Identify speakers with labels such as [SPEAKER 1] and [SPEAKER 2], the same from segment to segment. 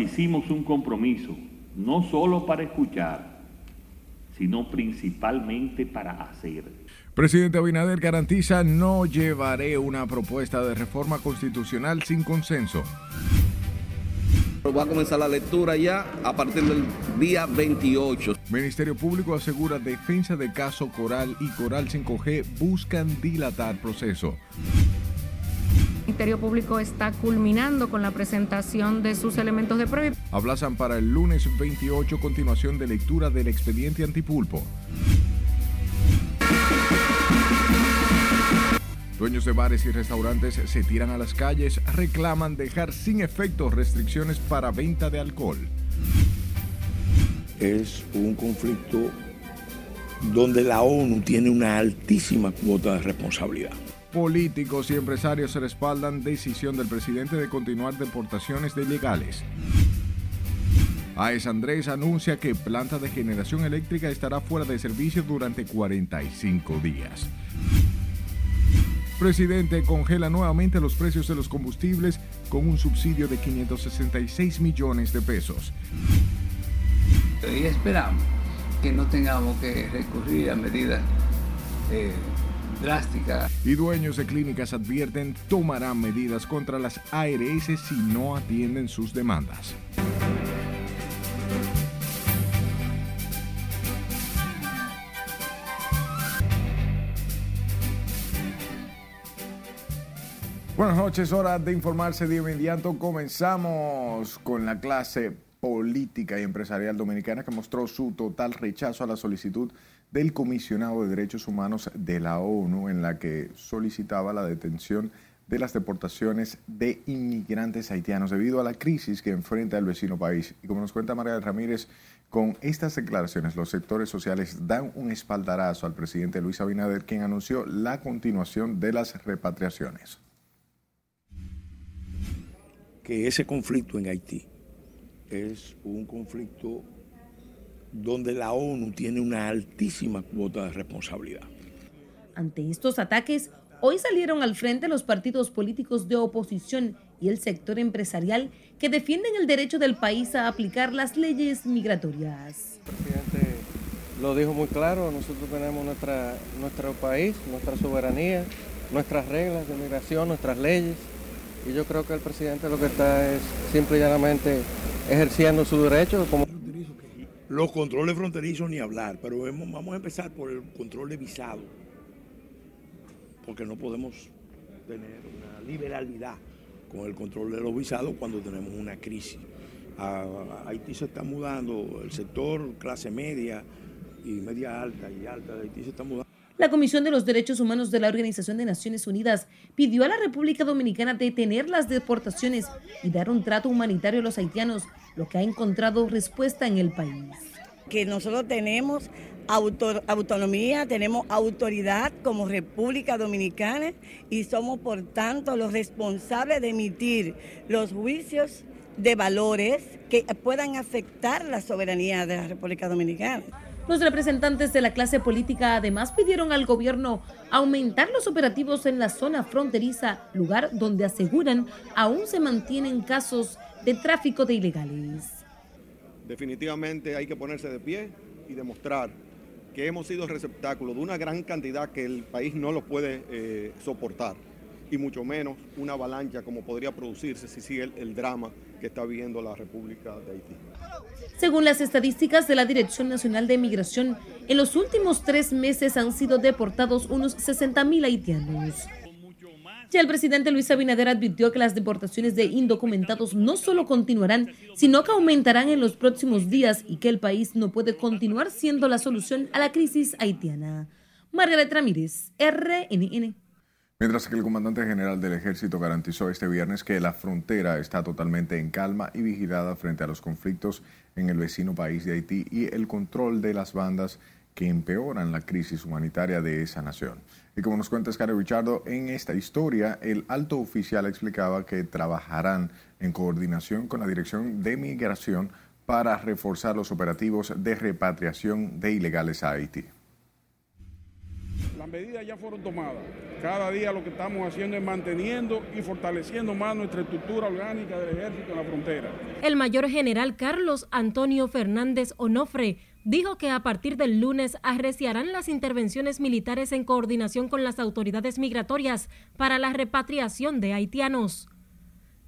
[SPEAKER 1] hicimos un compromiso, no solo para escuchar, sino principalmente para hacer.
[SPEAKER 2] Presidente Abinader garantiza no llevaré una propuesta de reforma constitucional sin consenso.
[SPEAKER 3] Va a comenzar la lectura ya a partir del día 28.
[SPEAKER 2] Ministerio Público asegura defensa de caso Coral y Coral 5G buscan dilatar proceso.
[SPEAKER 4] El Ministerio Público está culminando con la presentación de sus elementos de prueba.
[SPEAKER 2] Aplazan para el lunes 28 continuación de lectura del expediente antipulpo. Dueños de bares y restaurantes se tiran a las calles, reclaman dejar sin efecto restricciones para venta de alcohol.
[SPEAKER 5] Es un conflicto donde la ONU tiene una altísima cuota de responsabilidad.
[SPEAKER 2] Políticos y empresarios respaldan decisión del presidente de continuar deportaciones de ilegales. AES Andrés anuncia que planta de generación eléctrica estará fuera de servicio durante 45 días. Presidente congela nuevamente los precios de los combustibles con un subsidio de 566 millones de pesos.
[SPEAKER 6] Y esperamos que no tengamos que recurrir a medidas eh,
[SPEAKER 2] Y dueños de clínicas advierten tomarán medidas contra las ARS si no atienden sus demandas. Buenas noches, hora de informarse de inmediato. Comenzamos con la clase política y empresarial dominicana que mostró su total rechazo a la solicitud del comisionado de derechos humanos de la ONU en la que solicitaba la detención de las deportaciones de inmigrantes haitianos debido a la crisis que enfrenta el vecino país. Y como nos cuenta María Ramírez, con estas declaraciones los sectores sociales dan un espaldarazo al presidente Luis Abinader, quien anunció la continuación de las repatriaciones
[SPEAKER 5] que ese conflicto en Haití es un conflicto donde la ONU tiene una altísima cuota de responsabilidad.
[SPEAKER 7] Ante estos ataques, hoy salieron al frente los partidos políticos de oposición y el sector empresarial que defienden el derecho del país a aplicar las leyes migratorias.
[SPEAKER 8] El presidente lo dijo muy claro, nosotros tenemos nuestra, nuestro país, nuestra soberanía, nuestras reglas de migración, nuestras leyes y yo creo que el presidente lo que está es simple y llanamente ejerciendo su derecho. Como...
[SPEAKER 5] Los controles fronterizos ni hablar, pero vamos a empezar por el control de visado, porque no podemos tener una liberalidad con el control de los visados cuando tenemos una crisis. A Haití se está mudando, el sector clase media y media alta y alta de Haití se está mudando.
[SPEAKER 7] La Comisión de los Derechos Humanos de la Organización de Naciones Unidas pidió a la República Dominicana detener las deportaciones y dar un trato humanitario a los haitianos, lo que ha encontrado respuesta en el país.
[SPEAKER 9] Que nosotros tenemos autonomía, tenemos autoridad como República Dominicana y somos por tanto los responsables de emitir los juicios de valores que puedan afectar la soberanía de la República Dominicana.
[SPEAKER 7] Los representantes de la clase política además pidieron al gobierno aumentar los operativos en la zona fronteriza, lugar donde aseguran aún se mantienen casos de tráfico de ilegales.
[SPEAKER 10] Definitivamente hay que ponerse de pie y demostrar que hemos sido receptáculo de una gran cantidad que el país no lo puede eh, soportar y mucho menos una avalancha como podría producirse si sigue el drama que está viviendo la República de Haití.
[SPEAKER 7] Según las estadísticas de la Dirección Nacional de Migración, en los últimos tres meses han sido deportados unos 60 mil haitianos. Ya el presidente Luis Abinader advirtió que las deportaciones de indocumentados no solo continuarán, sino que aumentarán en los próximos días y que el país no puede continuar siendo la solución a la crisis haitiana. Margaret Ramírez, RNN.
[SPEAKER 2] Mientras que el comandante general del ejército garantizó este viernes que la frontera está totalmente en calma y vigilada frente a los conflictos en el vecino país de Haití y el control de las bandas que empeoran la crisis humanitaria de esa nación. Y como nos cuenta Scary Richardo, en esta historia el alto oficial explicaba que trabajarán en coordinación con la Dirección de Migración para reforzar los operativos de repatriación de ilegales a Haití.
[SPEAKER 11] Las medidas ya fueron tomadas. Cada día lo que estamos haciendo es manteniendo y fortaleciendo más nuestra estructura orgánica del ejército en la frontera.
[SPEAKER 12] El mayor general Carlos Antonio Fernández Onofre dijo que a partir del lunes arreciarán las intervenciones militares en coordinación con las autoridades migratorias para la repatriación de haitianos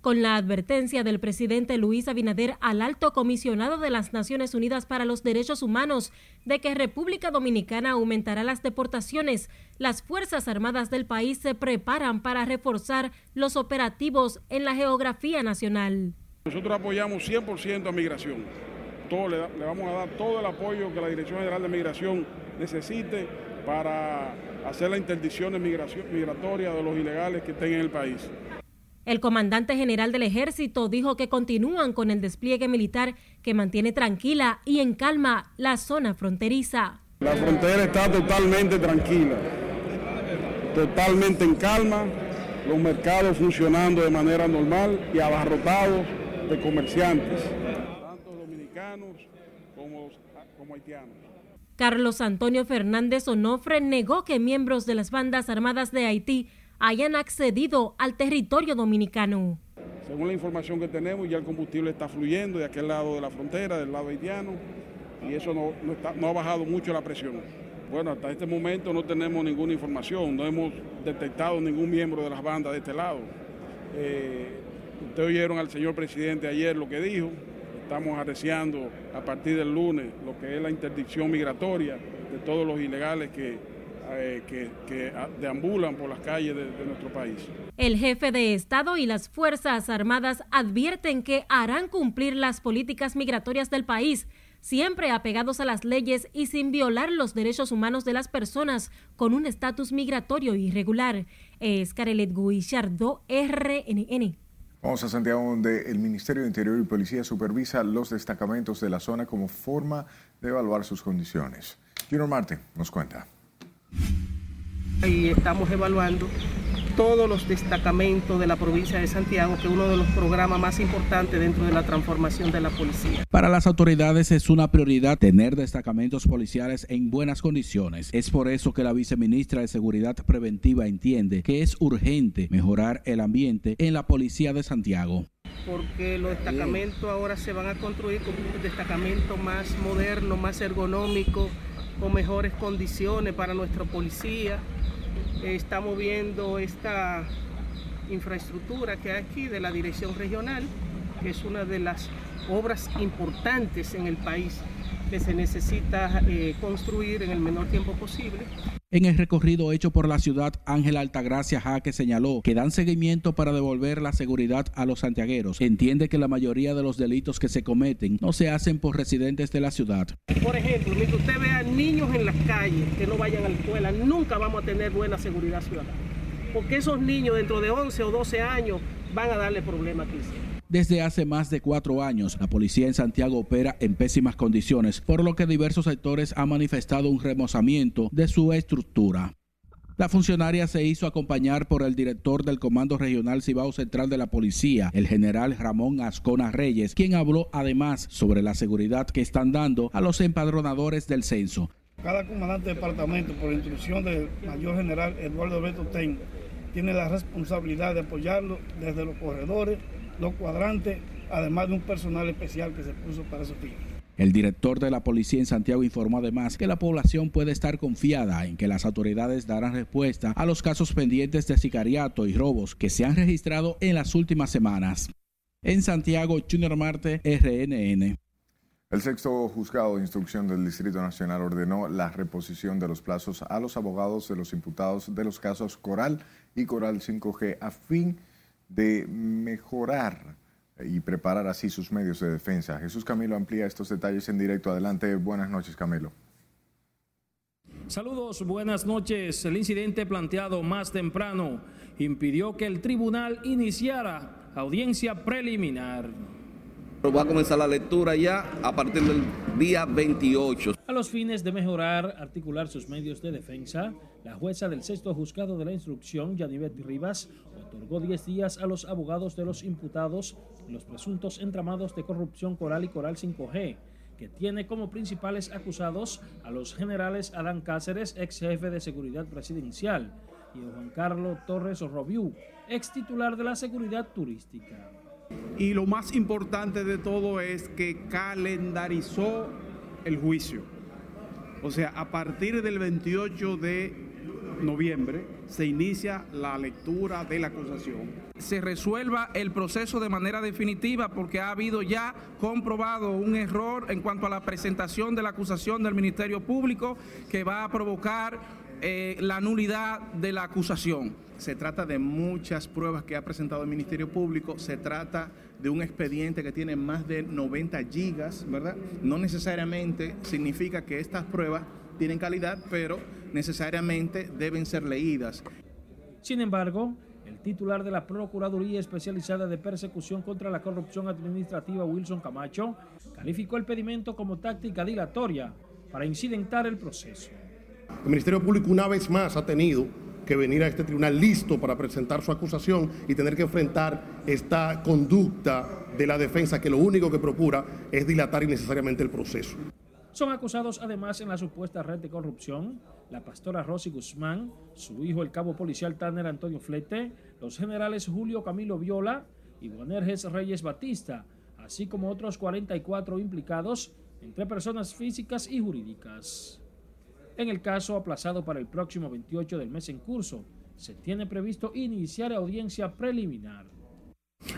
[SPEAKER 12] con la advertencia del presidente Luis Abinader al alto comisionado de las Naciones Unidas para los Derechos Humanos de que República Dominicana aumentará las deportaciones, las Fuerzas Armadas del país se preparan para reforzar los operativos en la geografía nacional.
[SPEAKER 11] Nosotros apoyamos 100% a migración. Todo, le, vamos a dar todo el apoyo que la Dirección General de Migración necesite para hacer la interdicción migratoria de los ilegales que estén en el país.
[SPEAKER 12] El comandante general del ejército dijo que continúan con el despliegue militar que mantiene tranquila y en calma la zona fronteriza.
[SPEAKER 11] La frontera está totalmente tranquila, totalmente en calma, los mercados funcionando de manera normal y abarrotados de comerciantes, tanto dominicanos como, como haitianos.
[SPEAKER 12] Carlos Antonio Fernández Onofre negó que miembros de las bandas armadas de Haití hayan accedido al territorio dominicano.
[SPEAKER 11] Según la información que tenemos, ya el combustible está fluyendo de aquel lado de la frontera, del lado haitiano, y eso no, no, ha bajado mucho la presión. Bueno, hasta este momento no tenemos ninguna información, no hemos detectado ningún miembro de las bandas de este lado. Eh, ustedes oyeron al señor presidente ayer lo que dijo, estamos arreciando a partir del lunes lo que es la interdicción migratoria de todos los ilegales que eh, que, deambulan por las calles de, de nuestro país.
[SPEAKER 12] El jefe de Estado y las Fuerzas Armadas advierten que harán cumplir las políticas migratorias del país siempre apegados a las leyes y sin violar los derechos humanos de las personas con un estatus migratorio irregular. Es Carelet Guillardo, RNN.
[SPEAKER 2] Vamos a Santiago, donde el Ministerio de Interior y Policía supervisa los destacamentos de la zona como forma de evaluar sus condiciones. Junior Marte nos cuenta.
[SPEAKER 13] Y estamos evaluando todos los destacamentos de la provincia de Santiago, que es uno de los programas más importantes dentro de la transformación de la policía.
[SPEAKER 14] Para las autoridades es una prioridad tener destacamentos policiales en buenas condiciones. Es por eso que la viceministra de Seguridad Preventiva entiende que es urgente mejorar el ambiente en la policía de Santiago
[SPEAKER 13] porque los destacamentos ahora se van a construir como un destacamento más moderno, más ergonómico, con mejores condiciones para nuestra policía. Estamos viendo esta infraestructura que hay aquí de la dirección regional, que es una de las obras importantes en el país que se necesita eh, construir en el menor tiempo posible.
[SPEAKER 14] En el recorrido hecho por la ciudad, Ángela Altagracia Jaque señaló que dan seguimiento para devolver la seguridad a los santiagueros. Entiende que la mayoría de los delitos que se cometen no se hacen por residentes de la ciudad.
[SPEAKER 13] Por ejemplo, mientras usted vea niños en las calles que no vayan a la escuela, nunca vamos a tener buena seguridad ciudadana. Porque esos niños dentro de 11 o 12 años van a darle problemas aquí.
[SPEAKER 14] Desde hace más de cuatro años, la policía en Santiago opera en pésimas condiciones, por lo que diversos sectores han manifestado un remozamiento de su estructura. La funcionaria se hizo acompañar por el director del Comando Regional Cibao Central de la Policía, el general Ramón Ascona Reyes, quien habló además sobre la seguridad que están dando a los empadronadores del censo.
[SPEAKER 15] Cada comandante de departamento, por instrucción del mayor general Eduardo Alberto Ten, tiene la responsabilidad de apoyarlo desde los corredores los cuadrantes, además de un personal especial que se puso para esos fines.
[SPEAKER 14] El director de la policía en Santiago informó además que la población puede estar confiada en que las autoridades darán respuesta a los casos pendientes de sicariato y robos que se han registrado en las últimas semanas. En Santiago, Junior Marte, RNN.
[SPEAKER 2] El sexto juzgado de instrucción del Distrito Nacional ordenó la reposición de los plazos a los abogados de los imputados de los casos Coral y Coral 5G a fin de de mejorar y preparar así sus medios de defensa. Jesús Camilo amplía estos detalles en directo. Adelante, buenas noches Camilo.
[SPEAKER 16] Saludos, buenas noches. El incidente planteado más temprano impidió que el tribunal iniciara audiencia preliminar.
[SPEAKER 9] Va a comenzar la lectura ya a partir del día 28.
[SPEAKER 16] A los fines de mejorar, articular sus medios de defensa, la jueza del sexto juzgado de la instrucción, Yanivet Rivas, otorgó 10 días a los abogados de los imputados en los presuntos entramados de corrupción Coral y Coral 5G, que tiene como principales acusados a los generales Adán Cáceres, ex jefe de seguridad presidencial, y Juan Carlos Torres Robiú, ex titular de la seguridad turística.
[SPEAKER 17] Y lo más importante de todo es que calendarizó el juicio. O sea, a partir del 28 de noviembre se inicia la lectura de la acusación.
[SPEAKER 3] Se resuelva el proceso de manera definitiva porque ha habido ya comprobado un error en cuanto a la presentación de la acusación del Ministerio Público que va a provocar eh, la nulidad de la acusación. Se trata de muchas pruebas que ha presentado el Ministerio Público, se trata de un expediente que tiene más de 90 gigas, ¿verdad? No necesariamente significa que estas pruebas tienen calidad, pero necesariamente deben ser leídas.
[SPEAKER 16] Sin embargo, el titular de la Procuraduría Especializada de Persecución contra la Corrupción Administrativa, Wilson Camacho, calificó el pedimento como táctica dilatoria para incidentar el proceso.
[SPEAKER 18] El Ministerio Público una vez más ha tenido que venir a este tribunal listo para presentar su acusación y tener que enfrentar esta conducta de la defensa que lo único que procura es dilatar innecesariamente el proceso.
[SPEAKER 16] Son acusados además en la supuesta red de corrupción la pastora Rosy Guzmán, su hijo el cabo policial Tanner Antonio Flete, los generales Julio Camilo Viola y Boanerges Reyes Batista, así como otros 44 implicados entre personas físicas y jurídicas. En el caso aplazado para el próximo 28 del mes en curso, se tiene previsto iniciar audiencia preliminar.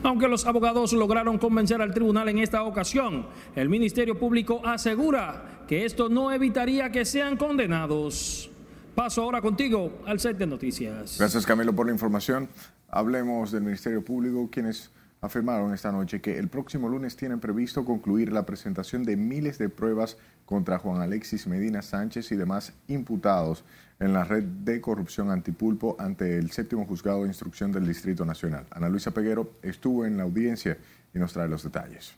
[SPEAKER 16] Aunque los abogados lograron convencer al tribunal en esta ocasión, el Ministerio Público asegura que esto no evitaría que sean condenados. Paso ahora contigo al set de noticias.
[SPEAKER 2] Gracias Camilo por la información. Hablemos del Ministerio Público, quienes afirmaron esta noche que el próximo lunes tienen previsto concluir la presentación de miles de pruebas contra Juan Alexis Medina Sánchez y demás imputados en la red de corrupción antipulpo ante el séptimo juzgado de instrucción del Distrito Nacional. Ana Luisa Peguero estuvo en la audiencia y nos trae los detalles.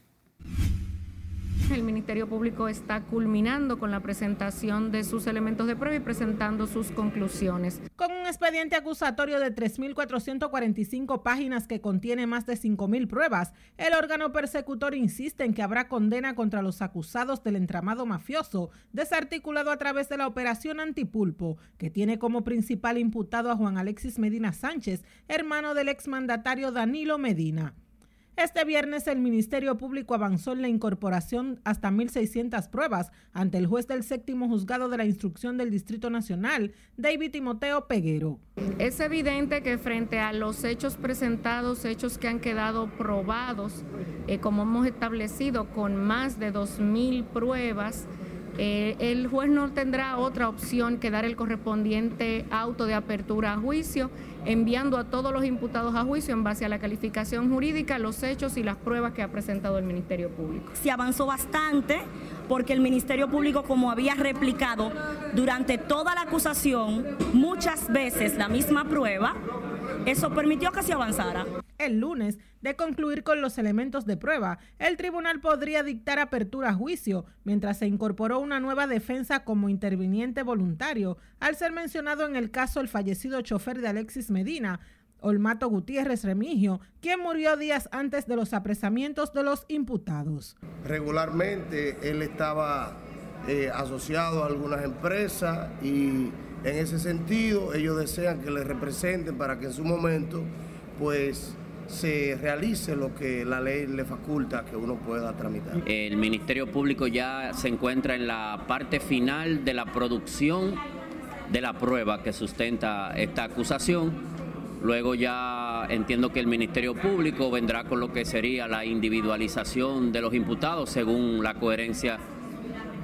[SPEAKER 4] El Ministerio Público está culminando con la presentación de sus elementos de prueba y presentando sus conclusiones.
[SPEAKER 19] Con un expediente acusatorio de 3.445 páginas que contiene más de 5.000 pruebas, el órgano persecutor insiste en que habrá condena contra los acusados del entramado mafioso desarticulado a través de la operación Antipulpo, que tiene como principal imputado a Juan Alexis Medina Sánchez, hermano del exmandatario Danilo Medina. Este viernes el Ministerio Público avanzó en la incorporación hasta 1.600 pruebas ante el juez del séptimo juzgado de la instrucción del Distrito Nacional, David Timoteo Peguero.
[SPEAKER 4] Es evidente que frente a los hechos presentados, hechos que han quedado probados, eh, como hemos establecido, con más de 2.000 pruebas, eh, el juez no tendrá otra opción que dar el correspondiente auto de apertura a juicio, enviando a todos los imputados a juicio en base a la calificación jurídica, los hechos y las pruebas que ha presentado el Ministerio Público.
[SPEAKER 20] Se avanzó bastante porque el Ministerio Público, como había replicado durante toda la acusación, muchas veces la misma prueba, eso permitió que se avanzara.
[SPEAKER 19] El lunes, de concluir con los elementos de prueba, el tribunal podría dictar apertura a juicio, mientras se incorporó una nueva defensa como interviniente voluntario, al ser mencionado en el caso el fallecido chofer de Alexis Medina, Olmato Gutiérrez Remigio, quien murió días antes de los apresamientos de los imputados.
[SPEAKER 15] Regularmente él estaba eh, asociado a algunas empresas y en ese sentido ellos desean que le representen para que en su momento pues se realice lo que la ley le faculta que uno pueda tramitar.
[SPEAKER 21] El Ministerio Público ya se encuentra en la parte final de la producción de la prueba que sustenta esta acusación. Luego ya entiendo que el Ministerio Público vendrá con lo que sería la individualización de los imputados según la coherencia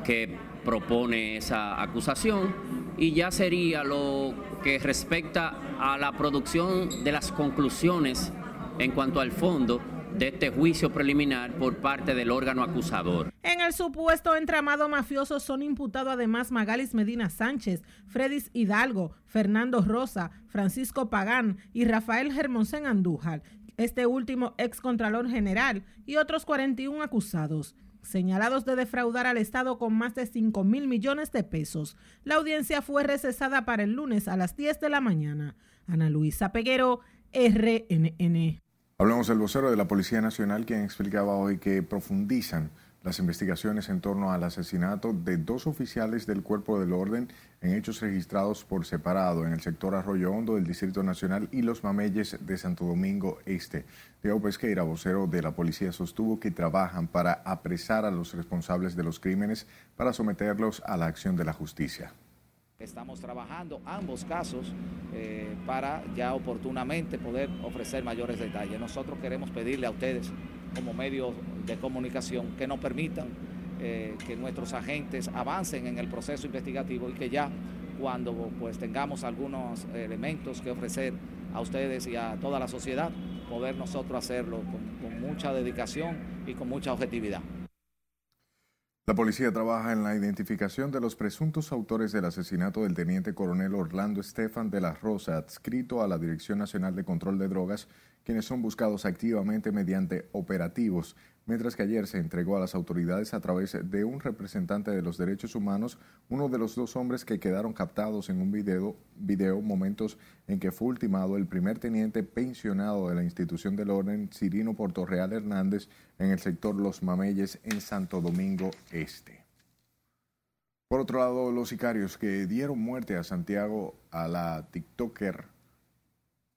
[SPEAKER 21] que propone esa acusación y ya sería lo que respecta a la producción de las conclusiones en cuanto al fondo de este juicio preliminar por parte del órgano acusador.
[SPEAKER 19] En el supuesto entramado mafioso son imputados además Magalis Medina Sánchez, Fredis Hidalgo, Fernando Rosa, Francisco Pagán y Rafael Germonsén Andújar, este último ex contralor general y otros 41 acusados señalados de defraudar al Estado con más de 5 mil millones de pesos. La audiencia fue recesada para el lunes a las 10 de la mañana. Ana Luisa Peguero, RNN.
[SPEAKER 2] Hablamos del vocero de la Policía Nacional, quien explicaba hoy que profundizan Las investigaciones en torno al asesinato de dos oficiales del Cuerpo del Orden en hechos registrados por separado en el sector Arroyo Hondo del Distrito Nacional y Los Mameyes de Santo Domingo Este. Diego Pesqueira, vocero de la policía, sostuvo que trabajan para apresar a los responsables de los crímenes para someterlos a la acción de la justicia.
[SPEAKER 22] Estamos trabajando ambos casos eh, para ya oportunamente poder ofrecer mayores detalles. Nosotros queremos pedirle a ustedes como medios de comunicación que nos permitan eh, que nuestros agentes avancen en el proceso investigativo y que ya cuando pues tengamos algunos elementos que ofrecer a ustedes y a toda la sociedad, poder nosotros hacerlo con, con mucha dedicación y con mucha objetividad.
[SPEAKER 2] La policía trabaja en la identificación de los presuntos autores del asesinato del teniente coronel Orlando Estefan de la Rosa, adscrito a la Dirección Nacional de Control de Drogas, quienes son buscados activamente mediante operativos mientras que ayer se entregó a las autoridades a través de un representante de los derechos humanos uno de los dos hombres que quedaron captados en un video, video momentos en que fue ultimado el primer teniente pensionado de la institución del orden, Cirino Portorreal Hernández, en el sector Los Mameyes en Santo Domingo Este. Por otro lado, los sicarios que dieron muerte a Santiago a la TikToker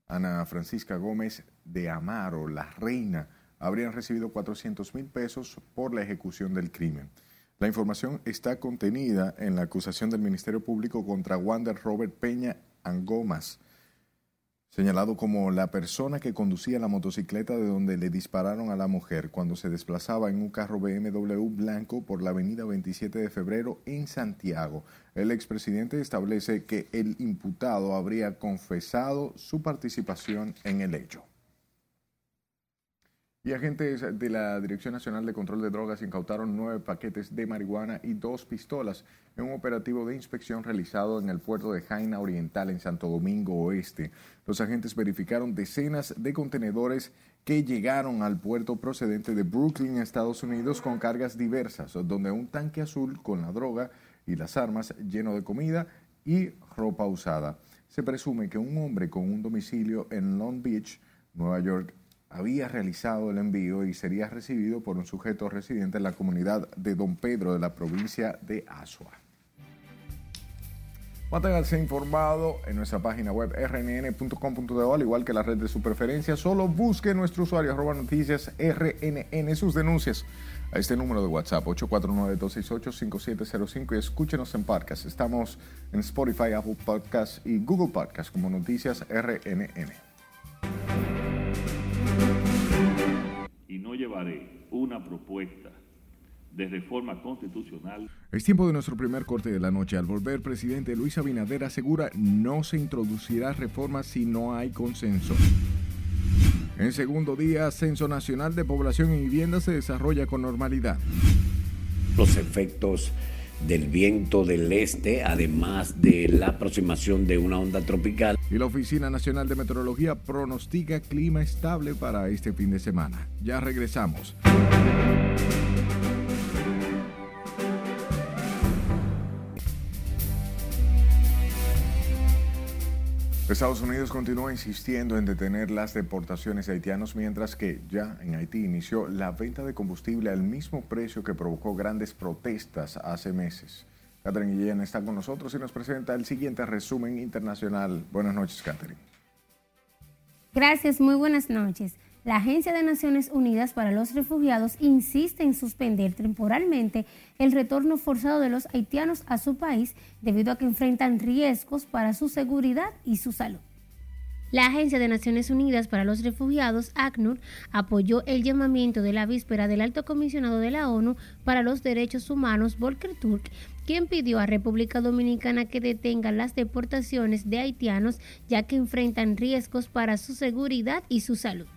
[SPEAKER 2] Ana Francisca Gómez de Amaro, la reina, habrían recibido 400 mil pesos por la ejecución del crimen. La información está contenida en la acusación del Ministerio Público contra Wander Robert Peña Angomas, señalado como la persona que conducía la motocicleta de donde le dispararon a la mujer cuando se desplazaba en un carro BMW blanco por la avenida 27 de febrero en Santiago. El expresidente establece que el imputado habría confesado su participación en el hecho. Y agentes de la Dirección Nacional de Control de Drogas incautaron nueve paquetes de marihuana y dos pistolas en un operativo de inspección realizado en el puerto de Jaina Oriental en Santo Domingo Oeste. Los agentes verificaron decenas de contenedores que llegaron al puerto procedente de Brooklyn, Estados Unidos, con cargas diversas, donde un tanque azul con la droga y las armas lleno de comida y ropa usada. Se presume que un hombre con un domicilio en Long Beach, Nueva York, había realizado el envío y sería recibido por un sujeto residente en la comunidad de Don Pedro de la provincia de Asua. Manténgase informado en nuestra página web rnn.com.de, al igual que la red de su preferencia. Solo busque nuestro usuario arroba noticias rnn sus denuncias a este número de WhatsApp 849-268-5705 y escúchenos en podcast. Estamos en Spotify, Apple Podcasts y Google Podcasts como Noticias RNN.
[SPEAKER 23] Y no llevaré una propuesta de reforma constitucional.
[SPEAKER 2] Es tiempo de nuestro primer corte de la noche. Al volver, presidente Luis Abinader asegura no se introducirá reforma si no hay consenso. En segundo día, Censo Nacional de Población y Vivienda se desarrolla con normalidad.
[SPEAKER 24] Los efectos del viento del este, además de la aproximación de una onda tropical.
[SPEAKER 2] Y la Oficina Nacional de Meteorología pronostica clima estable para este fin de semana. Ya regresamos. Estados Unidos continúa insistiendo en detener las deportaciones de haitianos, mientras que ya en Haití inició la venta de combustible al mismo precio que provocó grandes protestas hace meses. Catherine Guillén está con nosotros y nos presenta el siguiente resumen internacional. Buenas noches, Catherine.
[SPEAKER 25] Gracias, muy buenas noches la Agencia de Naciones Unidas para los Refugiados insiste en suspender temporalmente el retorno forzado de los haitianos a su país debido a que enfrentan riesgos para su seguridad y su salud. La Agencia de Naciones Unidas para los Refugiados, ACNUR, apoyó el llamamiento de la víspera del alto comisionado de la ONU para los Derechos Humanos, Volker Turk, quien pidió a República Dominicana que detenga las deportaciones de haitianos ya que enfrentan riesgos para su seguridad y su salud.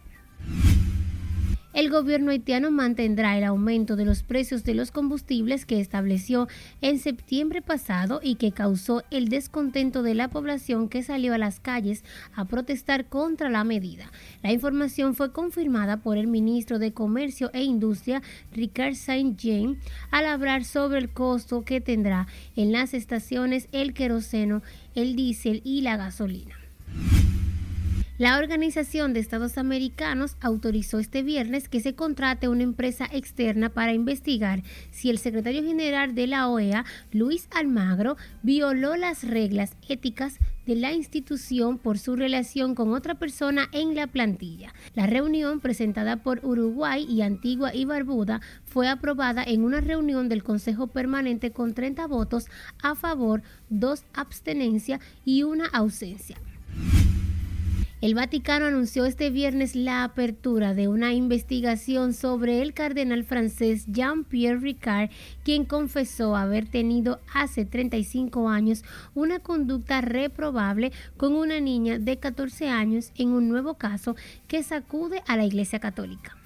[SPEAKER 25] El gobierno haitiano mantendrá el aumento de los precios de los combustibles que estableció en septiembre pasado y que causó el descontento de la población que salió a las calles a protestar contra la medida. La información fue confirmada por el ministro de Comercio e Industria, Ricard Saint-Jean, al hablar sobre el costo que tendrá en las estaciones el queroseno, el diésel y la gasolina. La Organización de Estados Americanos autorizó este viernes que se contrate una empresa externa para investigar si el secretario general de la OEA, Luis Almagro, violó las reglas éticas de la institución por su relación con otra persona en la plantilla. La reunión presentada por Uruguay y Antigua y Barbuda fue aprobada en una reunión del Consejo Permanente con 30 votos a favor, dos abstenencia y una ausencia. El Vaticano anunció este viernes la apertura de una investigación sobre el cardenal francés Jean-Pierre Ricard, quien confesó haber tenido hace 35 años una conducta reprobable con una niña de 14 años en un nuevo caso que sacude a la Iglesia Católica.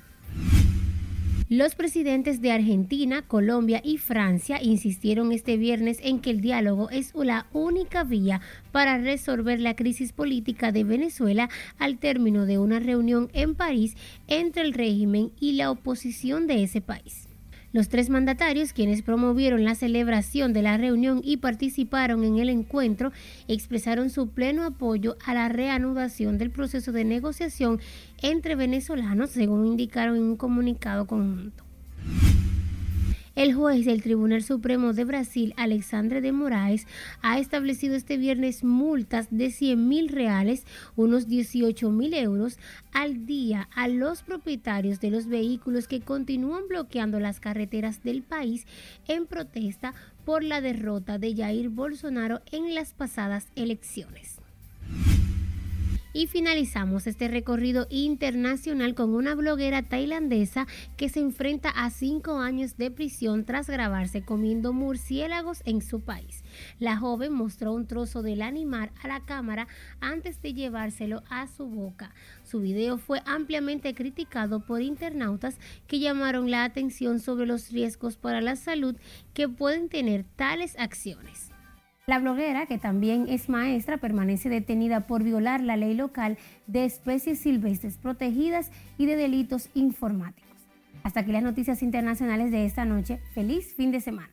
[SPEAKER 25] Los presidentes de Argentina, Colombia y Francia insistieron este viernes en que el diálogo es la única vía para resolver la crisis política de Venezuela al término de una reunión en París entre el régimen y la oposición de ese país. Los tres mandatarios, quienes promovieron la celebración de la reunión y participaron en el encuentro, expresaron su pleno apoyo a la reanudación del proceso de negociación entre venezolanos, según indicaron en un comunicado conjunto. El juez del Tribunal Supremo de Brasil, Alexandre de Moraes, ha establecido este viernes multas de 100 mil reales, unos 18 mil euros, al día a los propietarios de los vehículos que continúan bloqueando las carreteras del país en protesta por la derrota de Jair Bolsonaro en las pasadas elecciones. Y finalizamos este recorrido internacional con una bloguera tailandesa que se enfrenta a cinco años de prisión tras grabarse comiendo murciélagos en su país. La joven mostró un trozo del animal a la cámara antes de llevárselo a su boca. Su video fue ampliamente criticado por internautas que llamaron la atención sobre los riesgos para la salud que pueden tener tales acciones. La bloguera, que también es maestra, permanece detenida por violar la ley local de especies silvestres protegidas y de delitos informáticos. Hasta aquí las noticias internacionales de esta noche. Feliz fin de semana.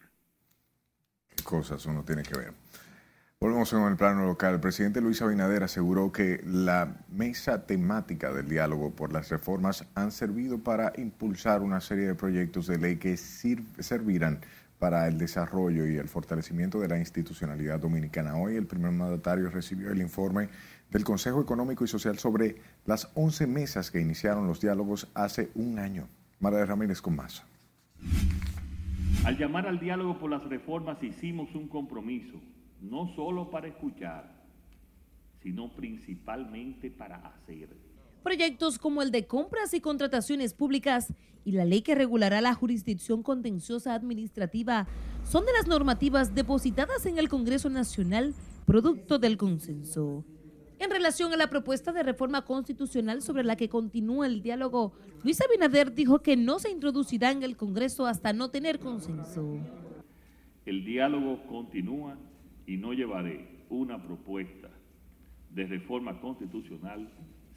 [SPEAKER 2] ¿Qué cosas uno tiene que ver? Volvemos en el plano local. El presidente Luis Abinader aseguró que la mesa temática del diálogo por las reformas han servido para impulsar una serie de proyectos de ley que servirán para el desarrollo y el fortalecimiento de la institucionalidad dominicana. Hoy el primer mandatario recibió el informe del Consejo Económico y Social sobre las 11 mesas que iniciaron los diálogos hace un año. María Ramírez con más.
[SPEAKER 23] Al llamar al diálogo por las reformas hicimos un compromiso, no solo para escuchar, sino principalmente para hacer.
[SPEAKER 26] Proyectos como el de compras y contrataciones públicas y la ley que regulará la jurisdicción contenciosa administrativa son de las normativas depositadas en el Congreso Nacional, producto del consenso. En relación a la propuesta de reforma constitucional sobre la que continúa el diálogo, Luis Abinader dijo que no se introducirá en el Congreso hasta no tener consenso.
[SPEAKER 23] El diálogo continúa y no llevaré una propuesta de reforma constitucional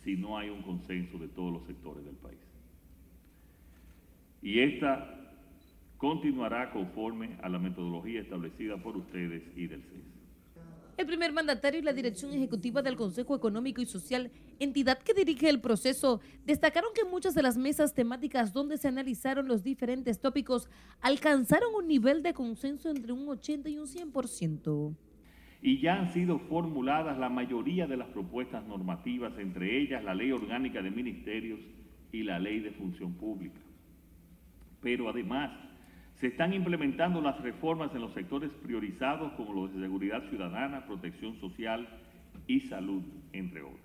[SPEAKER 23] si no hay un consenso de todos los sectores del país. Y esta continuará conforme a la metodología establecida por ustedes y del CES.
[SPEAKER 26] El primer mandatario y la dirección ejecutiva del Consejo Económico y Social, entidad que dirige el proceso, destacaron que muchas de las mesas temáticas donde se analizaron los diferentes tópicos alcanzaron un nivel de consenso entre un 80 y un 100%
[SPEAKER 23] y ya han sido formuladas la mayoría de las propuestas normativas, entre ellas la Ley Orgánica de Ministerios y la Ley de Función Pública. Pero además, se están implementando las reformas en los sectores priorizados como los de seguridad ciudadana, protección social y salud, entre otros.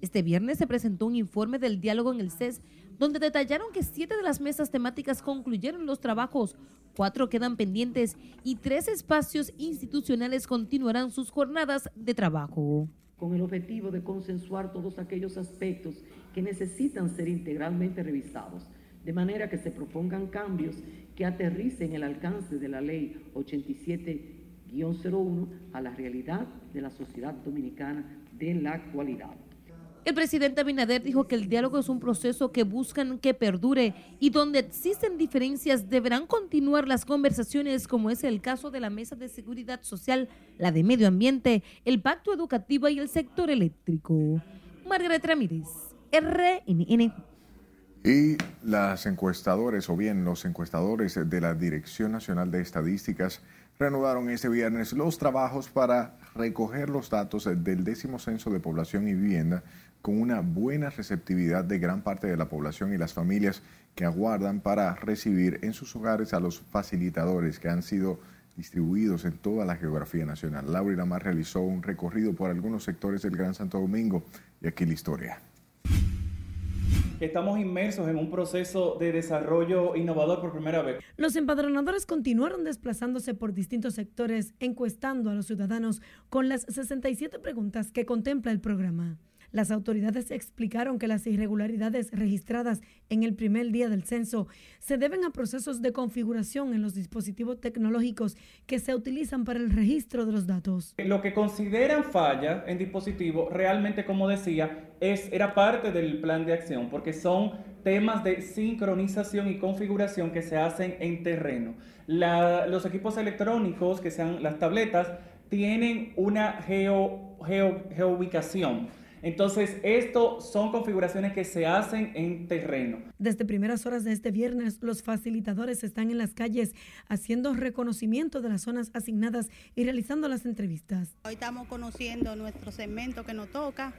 [SPEAKER 26] Este viernes se presentó un informe del diálogo en el CES donde detallaron que siete de las mesas temáticas concluyeron los trabajos, cuatro quedan pendientes y tres espacios institucionales continuarán sus jornadas de trabajo.
[SPEAKER 27] Con el objetivo de consensuar todos aquellos aspectos que necesitan ser integralmente revisados, de manera que se propongan cambios que aterricen el alcance de la ley 87-01 a la realidad de la sociedad dominicana de la actualidad.
[SPEAKER 26] El presidente Abinader dijo que el diálogo es un proceso que buscan que perdure y donde existen diferencias deberán continuar las conversaciones como es el caso de la Mesa de Seguridad Social, la de Medio Ambiente, el Pacto Educativo y el sector eléctrico. Margaret Ramírez, RNN.
[SPEAKER 2] Y las encuestadores, o bien los encuestadores de la Dirección Nacional de Estadísticas, reanudaron este viernes los trabajos para recoger los datos del décimo censo de población y vivienda con una buena receptividad de gran parte de la población y las familias que aguardan para recibir en sus hogares a los facilitadores que han sido distribuidos en toda la geografía nacional. Laura Lamar realizó un recorrido por algunos sectores del Gran Santo Domingo y aquí la historia
[SPEAKER 28] estamos inmersos en un proceso de desarrollo innovador por primera vez.
[SPEAKER 29] Los empadronadores continuaron desplazándose por distintos sectores, encuestando a los ciudadanos con las 67 preguntas que contempla el programa. Las autoridades explicaron que las irregularidades registradas en el primer día del censo se deben a procesos de configuración en los dispositivos tecnológicos que se utilizan para el registro de los datos.
[SPEAKER 28] Lo que consideran falla en dispositivo, realmente, como decía, es, era parte del plan de acción, porque son temas de sincronización y configuración que se hacen en terreno. los equipos electrónicos, que sean las tabletas, tienen una geo, geo, geoubicación entonces, esto son configuraciones que se hacen en terreno.
[SPEAKER 29] Desde primeras horas de este viernes, los facilitadores están en las calles haciendo reconocimiento de las zonas asignadas y realizando las entrevistas.
[SPEAKER 30] Hoy estamos conociendo nuestro segmento que nos toca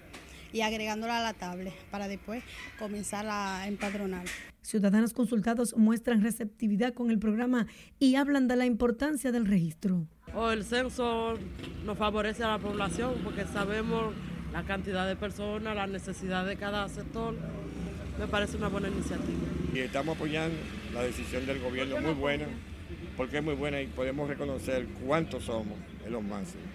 [SPEAKER 30] y agregándolo a la tablet para después comenzar a empadronar.
[SPEAKER 29] Ciudadanos consultados muestran receptividad con el programa y hablan de la importancia del registro.
[SPEAKER 31] Oh, el censo nos favorece a la población porque sabemos la cantidad de personas, la necesidad de cada sector, me parece una buena iniciativa.
[SPEAKER 32] Y estamos apoyando la decisión del gobierno, muy buena, porque es muy buena y podemos reconocer cuántos somos en los máximos,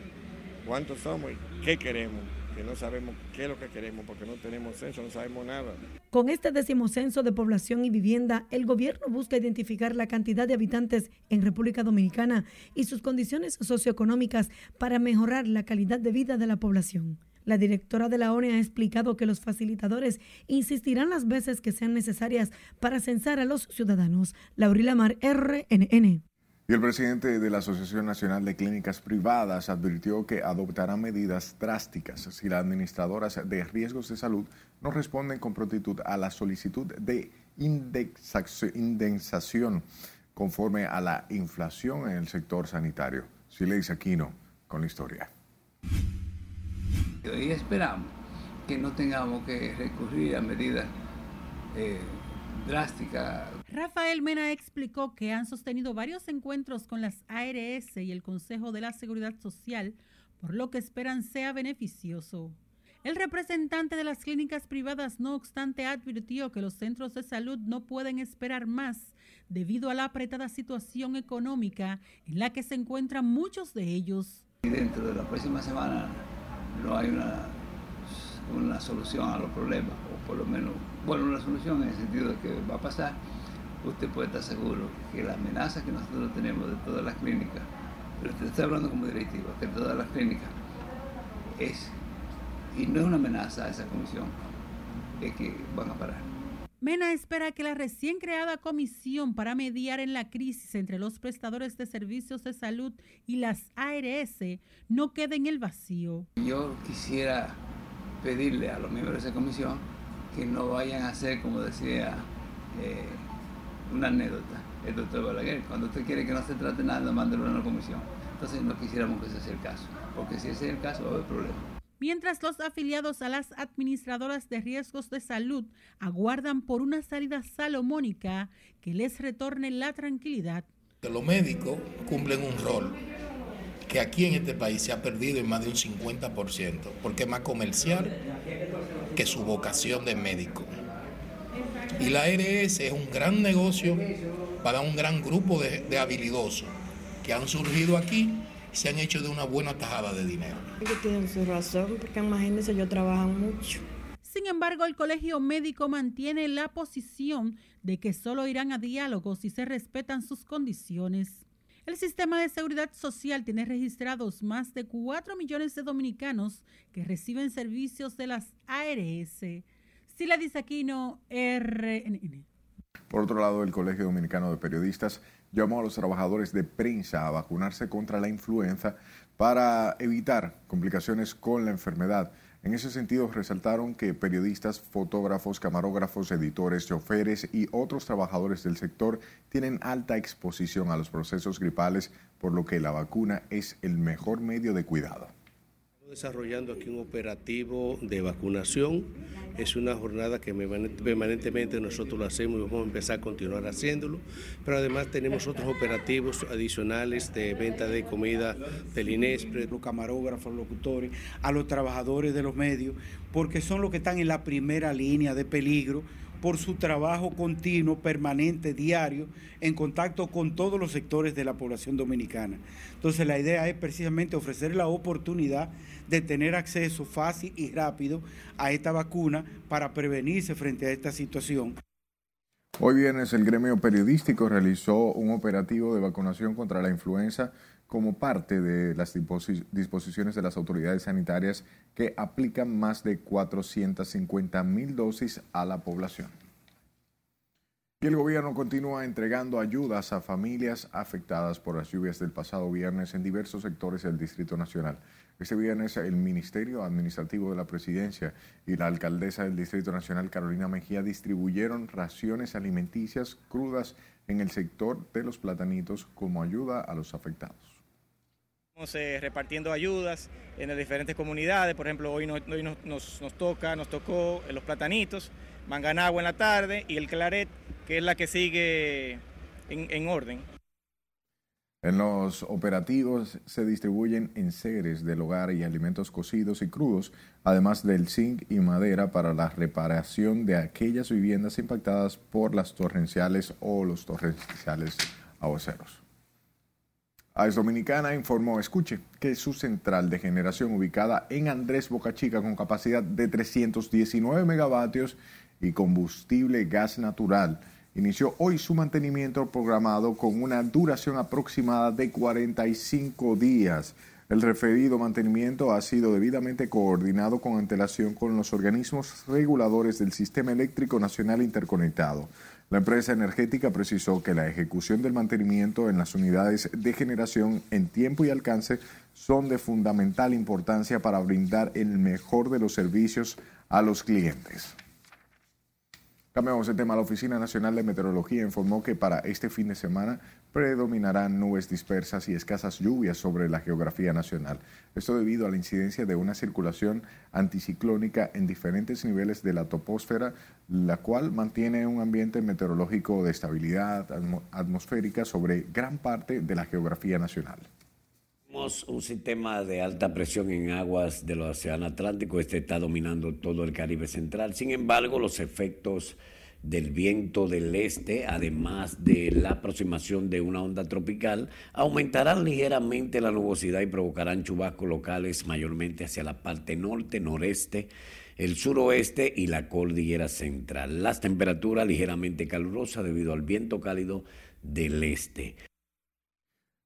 [SPEAKER 32] cuántos somos y qué queremos que no sabemos qué es lo que queremos porque no tenemos censo, no sabemos nada.
[SPEAKER 29] Con este décimo censo de población y vivienda, el gobierno busca identificar la cantidad de habitantes en República Dominicana y sus condiciones socioeconómicas para mejorar la calidad de vida de la población. La directora de la ONE ha explicado que los facilitadores insistirán las veces que sean necesarias para censar a los ciudadanos. Laurila Mar, RNN.
[SPEAKER 2] Y el presidente de la Asociación Nacional de Clínicas Privadas advirtió que adoptará medidas drásticas si las administradoras de riesgos de salud no responden con prontitud a la solicitud de indexación conforme a la inflación en el sector sanitario. Sileis Aquino con la historia
[SPEAKER 33] y esperamos que no tengamos que recurrir a medidas eh, drásticas.
[SPEAKER 29] Rafael Mena explicó que han sostenido varios encuentros con las ARS y el Consejo de la Seguridad Social, por lo que esperan sea beneficioso. El representante de las clínicas privadas, no obstante, advirtió que los centros de salud no pueden esperar más debido a la apretada situación económica en la que se encuentran muchos de ellos.
[SPEAKER 33] Y dentro de la próxima semana no hay una, una solución a los problemas, o por lo menos, bueno, una solución en el sentido de que va a pasar, usted puede estar seguro que la amenaza que nosotros tenemos de todas las clínicas, pero usted está hablando como directivo, que todas las clínicas es, y no es una amenaza a esa comisión, es que van a parar.
[SPEAKER 29] Mena espera que la recién creada comisión para mediar en la crisis entre los prestadores de servicios de salud y las ARS no quede en el vacío.
[SPEAKER 33] Yo quisiera pedirle a los miembros de esa comisión que no vayan a hacer, como decía, eh, una anécdota el doctor Balaguer. Cuando usted quiere que no se trate nada, mándelo a una comisión. Entonces no quisiéramos que ese sea el caso, porque si ese es el caso va a haber problemas
[SPEAKER 29] mientras los afiliados a las administradoras de riesgos de salud aguardan por una salida salomónica que les retorne la tranquilidad.
[SPEAKER 34] Los médicos cumplen un rol que aquí en este país se ha perdido en más de un 50%, porque es más comercial que su vocación de médico. Y la ARS es un gran negocio para un gran grupo de, de habilidosos que han surgido aquí se han hecho de una buena tajada de dinero.
[SPEAKER 30] tienen su razón, porque imagínense, ellos trabajan mucho.
[SPEAKER 29] Sin embargo, el colegio médico mantiene la posición de que solo irán a diálogo si se respetan sus condiciones. El sistema de seguridad social tiene registrados más de 4 millones de dominicanos que reciben servicios de las ARS. Sila Aquino, RNN.
[SPEAKER 2] Por otro lado, el Colegio Dominicano de Periodistas llamó a los trabajadores de prensa a vacunarse contra la influenza para evitar complicaciones con la enfermedad. En ese sentido, resaltaron que periodistas, fotógrafos, camarógrafos, editores, choferes y otros trabajadores del sector tienen alta exposición a los procesos gripales, por lo que la vacuna es el mejor medio de cuidado
[SPEAKER 35] desarrollando aquí un operativo de vacunación. Es una jornada que permanentemente nosotros lo hacemos y vamos a empezar a continuar haciéndolo. Pero además tenemos otros operativos adicionales de venta de comida del INESPRE.
[SPEAKER 36] Los camarógrafos, locutores, a los trabajadores de los medios, porque son los que están en la primera línea de peligro por su trabajo continuo, permanente, diario, en contacto con todos los sectores de la población dominicana. Entonces la idea es precisamente ofrecer la oportunidad de tener acceso fácil y rápido a esta vacuna para prevenirse frente a esta situación.
[SPEAKER 2] Hoy viernes el gremio periodístico realizó un operativo de vacunación contra la influenza como parte de las disposiciones de las autoridades sanitarias que aplican más de 450 mil dosis a la población. Y el gobierno continúa entregando ayudas a familias afectadas por las lluvias del pasado viernes en diversos sectores del Distrito Nacional. Este viernes el Ministerio Administrativo de la Presidencia y la alcaldesa del Distrito Nacional, Carolina Mejía, distribuyeron raciones alimenticias crudas en el sector de los platanitos como ayuda a los afectados.
[SPEAKER 37] Eh, repartiendo ayudas en las diferentes comunidades, por ejemplo, hoy, nos, nos, toca, nos tocó los platanitos, Manganagua en la tarde y el Claret, que es la que sigue en, en orden.
[SPEAKER 2] En los operativos se distribuyen enseres del hogar y alimentos cocidos y crudos, además del zinc y madera para la reparación de aquellas viviendas impactadas por las torrenciales o los torrenciales aguaceros. AES Dominicana informó, escuche, que su central de generación ubicada en Andrés Boca Chica con capacidad de 319 megavatios y combustible gas natural inició hoy su mantenimiento programado con una duración aproximada de 45 días. El referido mantenimiento ha sido debidamente coordinado con antelación con los organismos reguladores del Sistema Eléctrico Nacional Interconectado. La empresa energética precisó que la ejecución del mantenimiento en las unidades de generación en tiempo y alcance son de fundamental importancia para brindar el mejor de los servicios a los clientes. Cambiamos el tema. La Oficina Nacional de Meteorología informó que para este fin de semana predominarán nubes dispersas y escasas lluvias sobre la geografía nacional. Esto debido a la incidencia de una circulación anticiclónica en diferentes niveles de la toposfera, la cual mantiene un ambiente meteorológico de estabilidad atmosférica sobre gran parte de la geografía nacional.
[SPEAKER 24] Tenemos un sistema de alta presión en aguas del Océano Atlántico. Este está dominando todo el Caribe Central. Sin embargo, los efectos del viento del este, además de la aproximación de una onda tropical, aumentarán ligeramente la nubosidad y provocarán chubascos locales mayormente hacia la parte norte, noreste, el suroeste y la cordillera central. Las temperaturas ligeramente calurosas debido al viento cálido del este.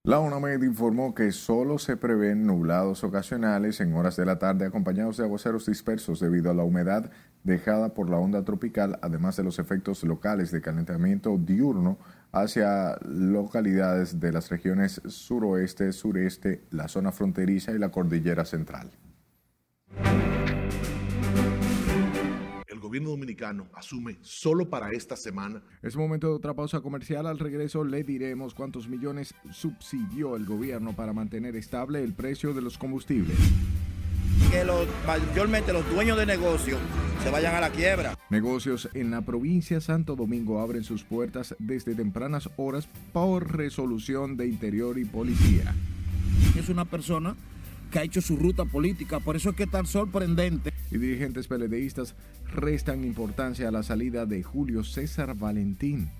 [SPEAKER 2] La UNAMED informó que solo se prevén nublados ocasionales en horas de la tarde acompañados de aguaceros dispersos debido a la humedad dejada por la onda tropical, además de los efectos locales de calentamiento diurno hacia localidades de las regiones suroeste, sureste, la zona fronteriza y la cordillera central.
[SPEAKER 38] Gobierno dominicano asume solo para esta semana.
[SPEAKER 2] Es momento de otra pausa comercial. Al regreso le diremos cuántos millones subsidió el gobierno para mantener estable el precio de los combustibles.
[SPEAKER 39] Que los, mayormente los dueños de negocios se vayan a la quiebra.
[SPEAKER 2] Negocios en la provincia Santo Domingo abren sus puertas desde tempranas horas por resolución de interior y policía.
[SPEAKER 39] Es una persona que ha hecho su ruta política, por eso es que es tan sorprendente.
[SPEAKER 2] Y dirigentes peledeístas restan importancia a la salida de Julio César Valentín.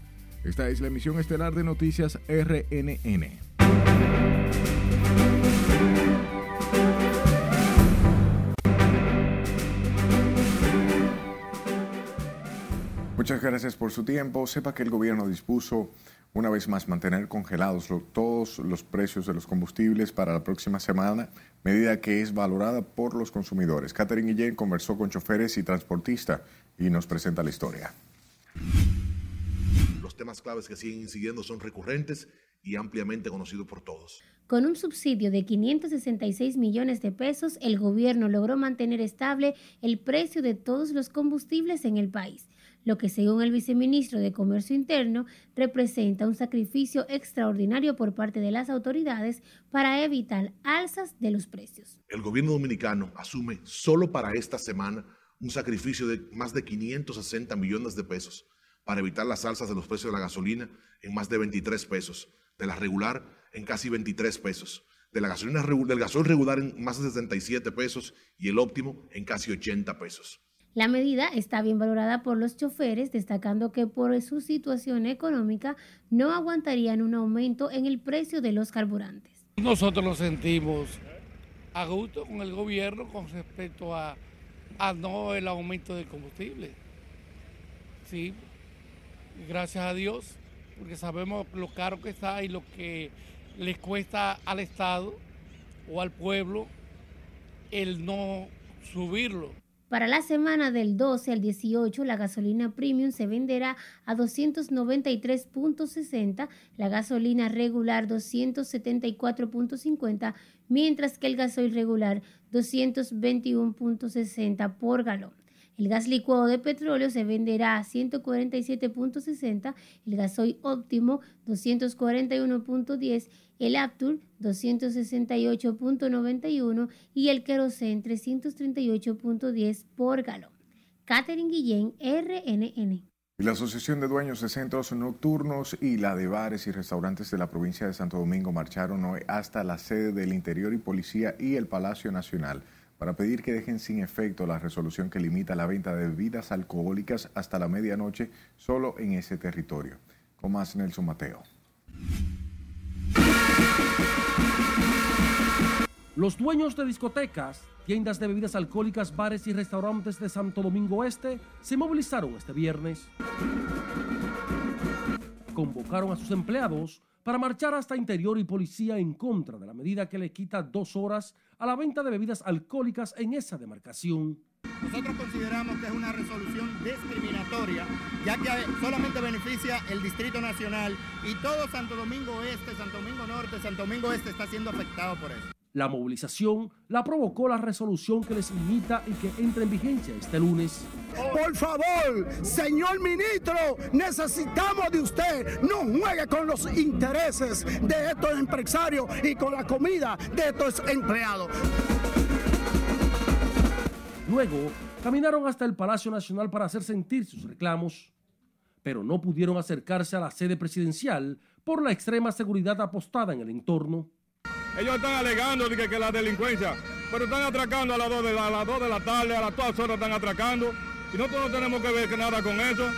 [SPEAKER 2] Esta es la emisión estelar de Noticias RNN. Muchas gracias por su tiempo. Sepa que el gobierno dispuso una vez más mantener congelados todos los precios de los combustibles para la próxima semana, medida que es valorada por los consumidores. Catherine Guillén conversó con choferes y transportistas y nos presenta la historia.
[SPEAKER 38] Los temas claves que siguen incidiendo son recurrentes y ampliamente conocido por todos.
[SPEAKER 25] Con un subsidio de 566 millones de pesos, el gobierno logró mantener estable el precio de todos los combustibles en el país, lo que según el viceministro de Comercio Interno representa un sacrificio extraordinario por parte de las autoridades para evitar alzas de los precios.
[SPEAKER 38] El gobierno dominicano asume solo para esta semana un sacrificio de más de 560 millones de pesos para evitar las alzas de los precios de la gasolina en más de 23 pesos, de la regular en casi 23 pesos, de la gasolina del regular en más de 67 pesos y el óptimo en casi 80 pesos.
[SPEAKER 25] La medida está bien valorada por los choferes, destacando que por su situación económica no aguantarían un aumento en el precio de los carburantes.
[SPEAKER 40] Nosotros lo sentimos a gusto con el gobierno con respecto a, a no el aumento del combustible. Sí, gracias a Dios, porque sabemos lo caro que está y lo que les cuesta al Estado o al pueblo el no subirlo.
[SPEAKER 25] Para la semana del 12 al 18, la gasolina premium se venderá a 293.60, la gasolina regular 274.50, mientras que el gasoil regular 221.60 por galón. El gas licuado de petróleo se venderá a 147.60, el gasoil óptimo 241.10, el Aptur 268.91 y el Kerosene 338.10 por galón. Catherine Guillén, RNN.
[SPEAKER 2] La Asociación de Dueños de Centros Nocturnos y la de Bares y Restaurantes de la provincia de Santo Domingo marcharon hoy hasta la sede del Interior y Policía y el Palacio Nacional para pedir que dejen sin efecto la resolución que limita la venta de bebidas alcohólicas hasta la medianoche solo en ese territorio. Con más Nelson Mateo.
[SPEAKER 41] Los dueños de discotecas, tiendas de bebidas alcohólicas, bares y restaurantes de Santo Domingo Este se movilizaron este viernes. Convocaron a sus empleados para marchar hasta interior y policía en contra de la medida que le quita dos horas a la venta de bebidas alcohólicas en esa demarcación.
[SPEAKER 42] Nosotros consideramos que es una resolución discriminatoria, ya que solamente beneficia el Distrito Nacional y todo Santo Domingo Este, Santo Domingo Norte, Santo Domingo Este está siendo afectado por eso.
[SPEAKER 41] La movilización la provocó la resolución que les limita y que entra en vigencia este lunes.
[SPEAKER 43] Por favor, señor ministro, necesitamos de usted. No juegue con los intereses de estos empresarios y con la comida de estos empleados.
[SPEAKER 41] Luego, caminaron hasta el Palacio Nacional para hacer sentir sus reclamos, pero no pudieron acercarse a la sede presidencial por la extrema seguridad apostada en el entorno.
[SPEAKER 44] Ellos están alegando que, que la delincuencia, pero están atracando a las 2 de la, a las 2 de la tarde, a las todas horas están atracando. Y nosotros no tenemos que ver que nada con eso.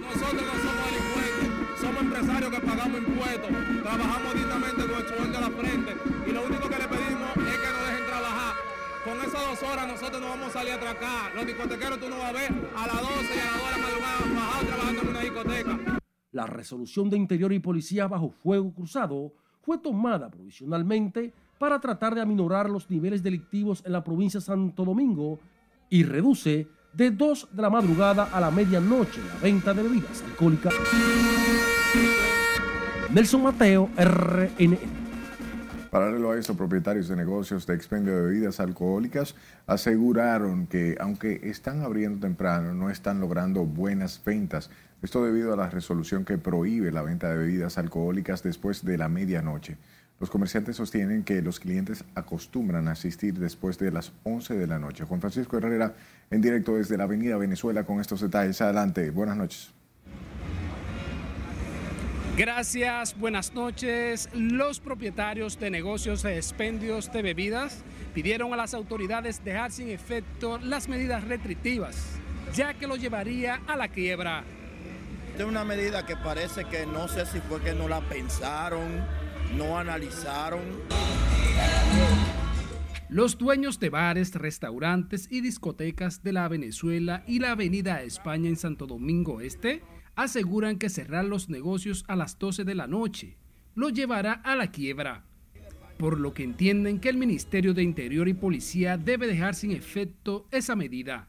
[SPEAKER 45] Nosotros no somos delincuentes, somos empresarios que pagamos impuestos, trabajamos dignamente con el sueldo a la frente y lo único que le pedimos es que nos dejen trabajar. Con esas dos horas nosotros no vamos a salir a atracar. Los discotequeros tú no vas a ver a las 12 y a las 2 de la madrugada bajados trabajando en una discoteca.
[SPEAKER 41] La resolución de Interior y Policía bajo fuego cruzado fue tomada provisionalmente para tratar de aminorar los niveles delictivos en la provincia de Santo Domingo y reduce de 2 de la madrugada a la medianoche la venta de bebidas alcohólicas. Nelson Mateo, RNN.
[SPEAKER 2] Paralelo a esto, propietarios de negocios de expendio de bebidas alcohólicas aseguraron que, aunque están abriendo temprano, no están logrando buenas ventas. Esto debido a la resolución que prohíbe la venta de bebidas alcohólicas después de la medianoche. Los comerciantes sostienen que los clientes acostumbran a asistir después de las 11 de la noche. Juan Francisco Herrera, en directo desde la Avenida Venezuela con estos detalles. Adelante, buenas noches.
[SPEAKER 46] Gracias, buenas noches. Los propietarios de negocios de expendios de bebidas pidieron a las autoridades dejar sin efecto las medidas restrictivas, ya que lo llevaría a la quiebra.
[SPEAKER 47] Es una medida que parece que no sé si fue que no la pensaron, no analizaron.
[SPEAKER 46] Los dueños de bares, restaurantes y discotecas de la Venezuela y la Avenida España en Santo Domingo Este aseguran que cerrar los negocios a las 12 de la noche lo llevará a la quiebra, por lo que entienden que el Ministerio de Interior y Policía debe dejar sin efecto esa medida.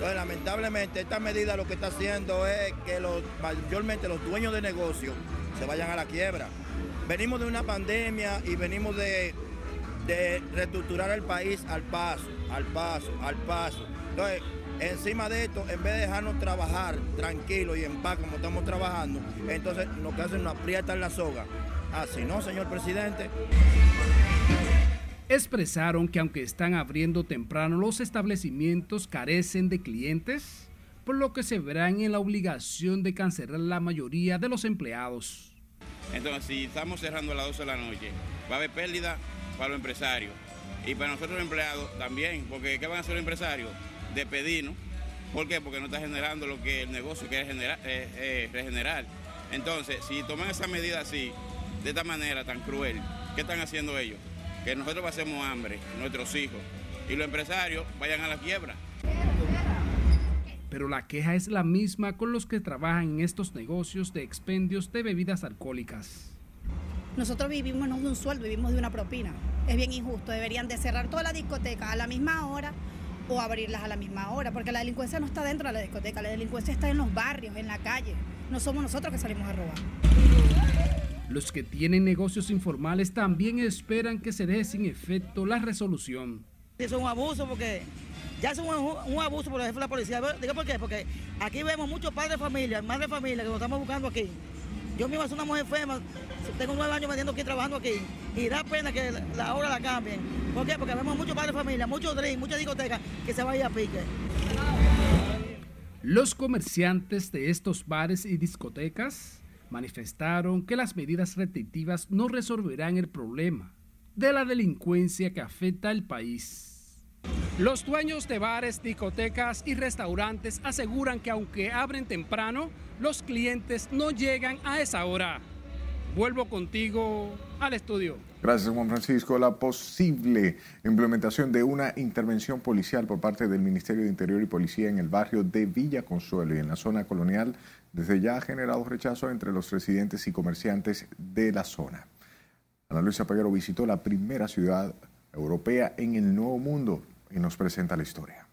[SPEAKER 47] Entonces, lamentablemente, esta medida lo que está haciendo es que mayormente los dueños de negocios se vayan a la quiebra. venimos de una pandemia y venimos de, de reestructurar el país al paso, al paso, al paso. Entonces, encima de esto, en vez de dejarnos trabajar tranquilo y en paz como estamos trabajando, entonces lo que hacen nos aprietan la soga. Así no, señor presidente.
[SPEAKER 46] Expresaron que aunque están abriendo temprano, los establecimientos carecen de clientes, por lo que se verán en la obligación de cancelar la mayoría de los empleados.
[SPEAKER 48] Entonces, si estamos cerrando a las 12 de la noche, va a haber pérdida para los empresarios y para nosotros los empleados también, porque ¿qué van a hacer los empresarios? De pedir, ¿Por qué? Porque no está generando lo que el negocio quiere generar, eh, eh, regenerar. Entonces, si toman esa medida así, de esta manera tan cruel, ¿qué están haciendo ellos? Que nosotros pasemos hambre, nuestros hijos, y los empresarios vayan a la quiebra.
[SPEAKER 46] Pero la queja es la misma con los que trabajan en estos negocios de expendios de bebidas alcohólicas.
[SPEAKER 49] Nosotros vivimos no de un sueldo, vivimos de una propina. Es bien injusto, deberían de cerrar todas las discotecas a la misma hora o abrirlas a la misma hora, porque la delincuencia no está dentro de la discoteca, la delincuencia está en los barrios, en la calle. No somos nosotros que salimos a robar.
[SPEAKER 46] Los que tienen negocios informales también esperan que se deje sin efecto la resolución.
[SPEAKER 50] Eso es un abuso porque ya es un, abuso por el jefe de la policía. Digo por qué, porque aquí vemos muchos padres de familia, madres de familia que nos estamos buscando aquí. Yo mismo soy una mujer enferma, tengo nueve años vendiendo aquí, trabajando aquí, y da pena que la hora la cambien. ¿Por qué? Porque vemos muchos padres de familia, muchos drinks, muchas discotecas que se vayan a pique.
[SPEAKER 46] Los comerciantes de estos bares y discotecas manifestaron que las medidas restrictivas no resolverán el problema de la delincuencia que afecta al país. Los dueños de bares, discotecas y restaurantes aseguran que aunque abren temprano, los clientes no llegan a esa hora. Vuelvo contigo al estudio.
[SPEAKER 2] Gracias, Juan Francisco. La posible implementación de una intervención policial por parte del Ministerio de Interior y Policía en el barrio de Villa Consuelo y en la zona colonial desde ya ha generado rechazo entre los residentes y comerciantes de la zona. Ana Luisa Peguero visitó la primera ciudad europea en el Nuevo Mundo y nos presenta la historia.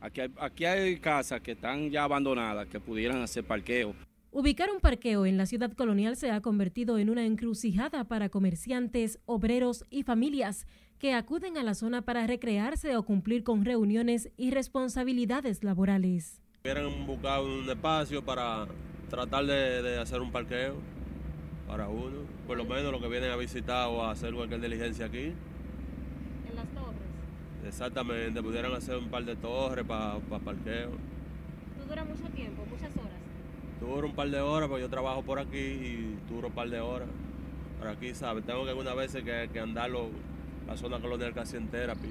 [SPEAKER 51] Aquí hay, aquí hay casas que están ya abandonadas, que pudieran hacer parqueo.
[SPEAKER 12] Ubicar un parqueo en la ciudad colonial se ha convertido en una encrucijada para comerciantes, obreros y familias que acuden a la zona para recrearse o cumplir con reuniones y responsabilidades laborales.
[SPEAKER 51] Hubieran buscado un espacio para tratar de, hacer un parqueo para uno, por lo menos los que vienen a visitar o a hacer cualquier diligencia aquí.
[SPEAKER 12] ¿En las torres?
[SPEAKER 51] Exactamente, pudieran hacer un par de torres para parqueo.
[SPEAKER 12] ¿Tú duras mucho tiempo, muchas horas?
[SPEAKER 51] Duro un par de horas, porque yo trabajo por aquí y duro un par de horas. Por aquí, ¿sabes? Tengo que algunas veces que, que andarlo la zona colonial casi entera, pie.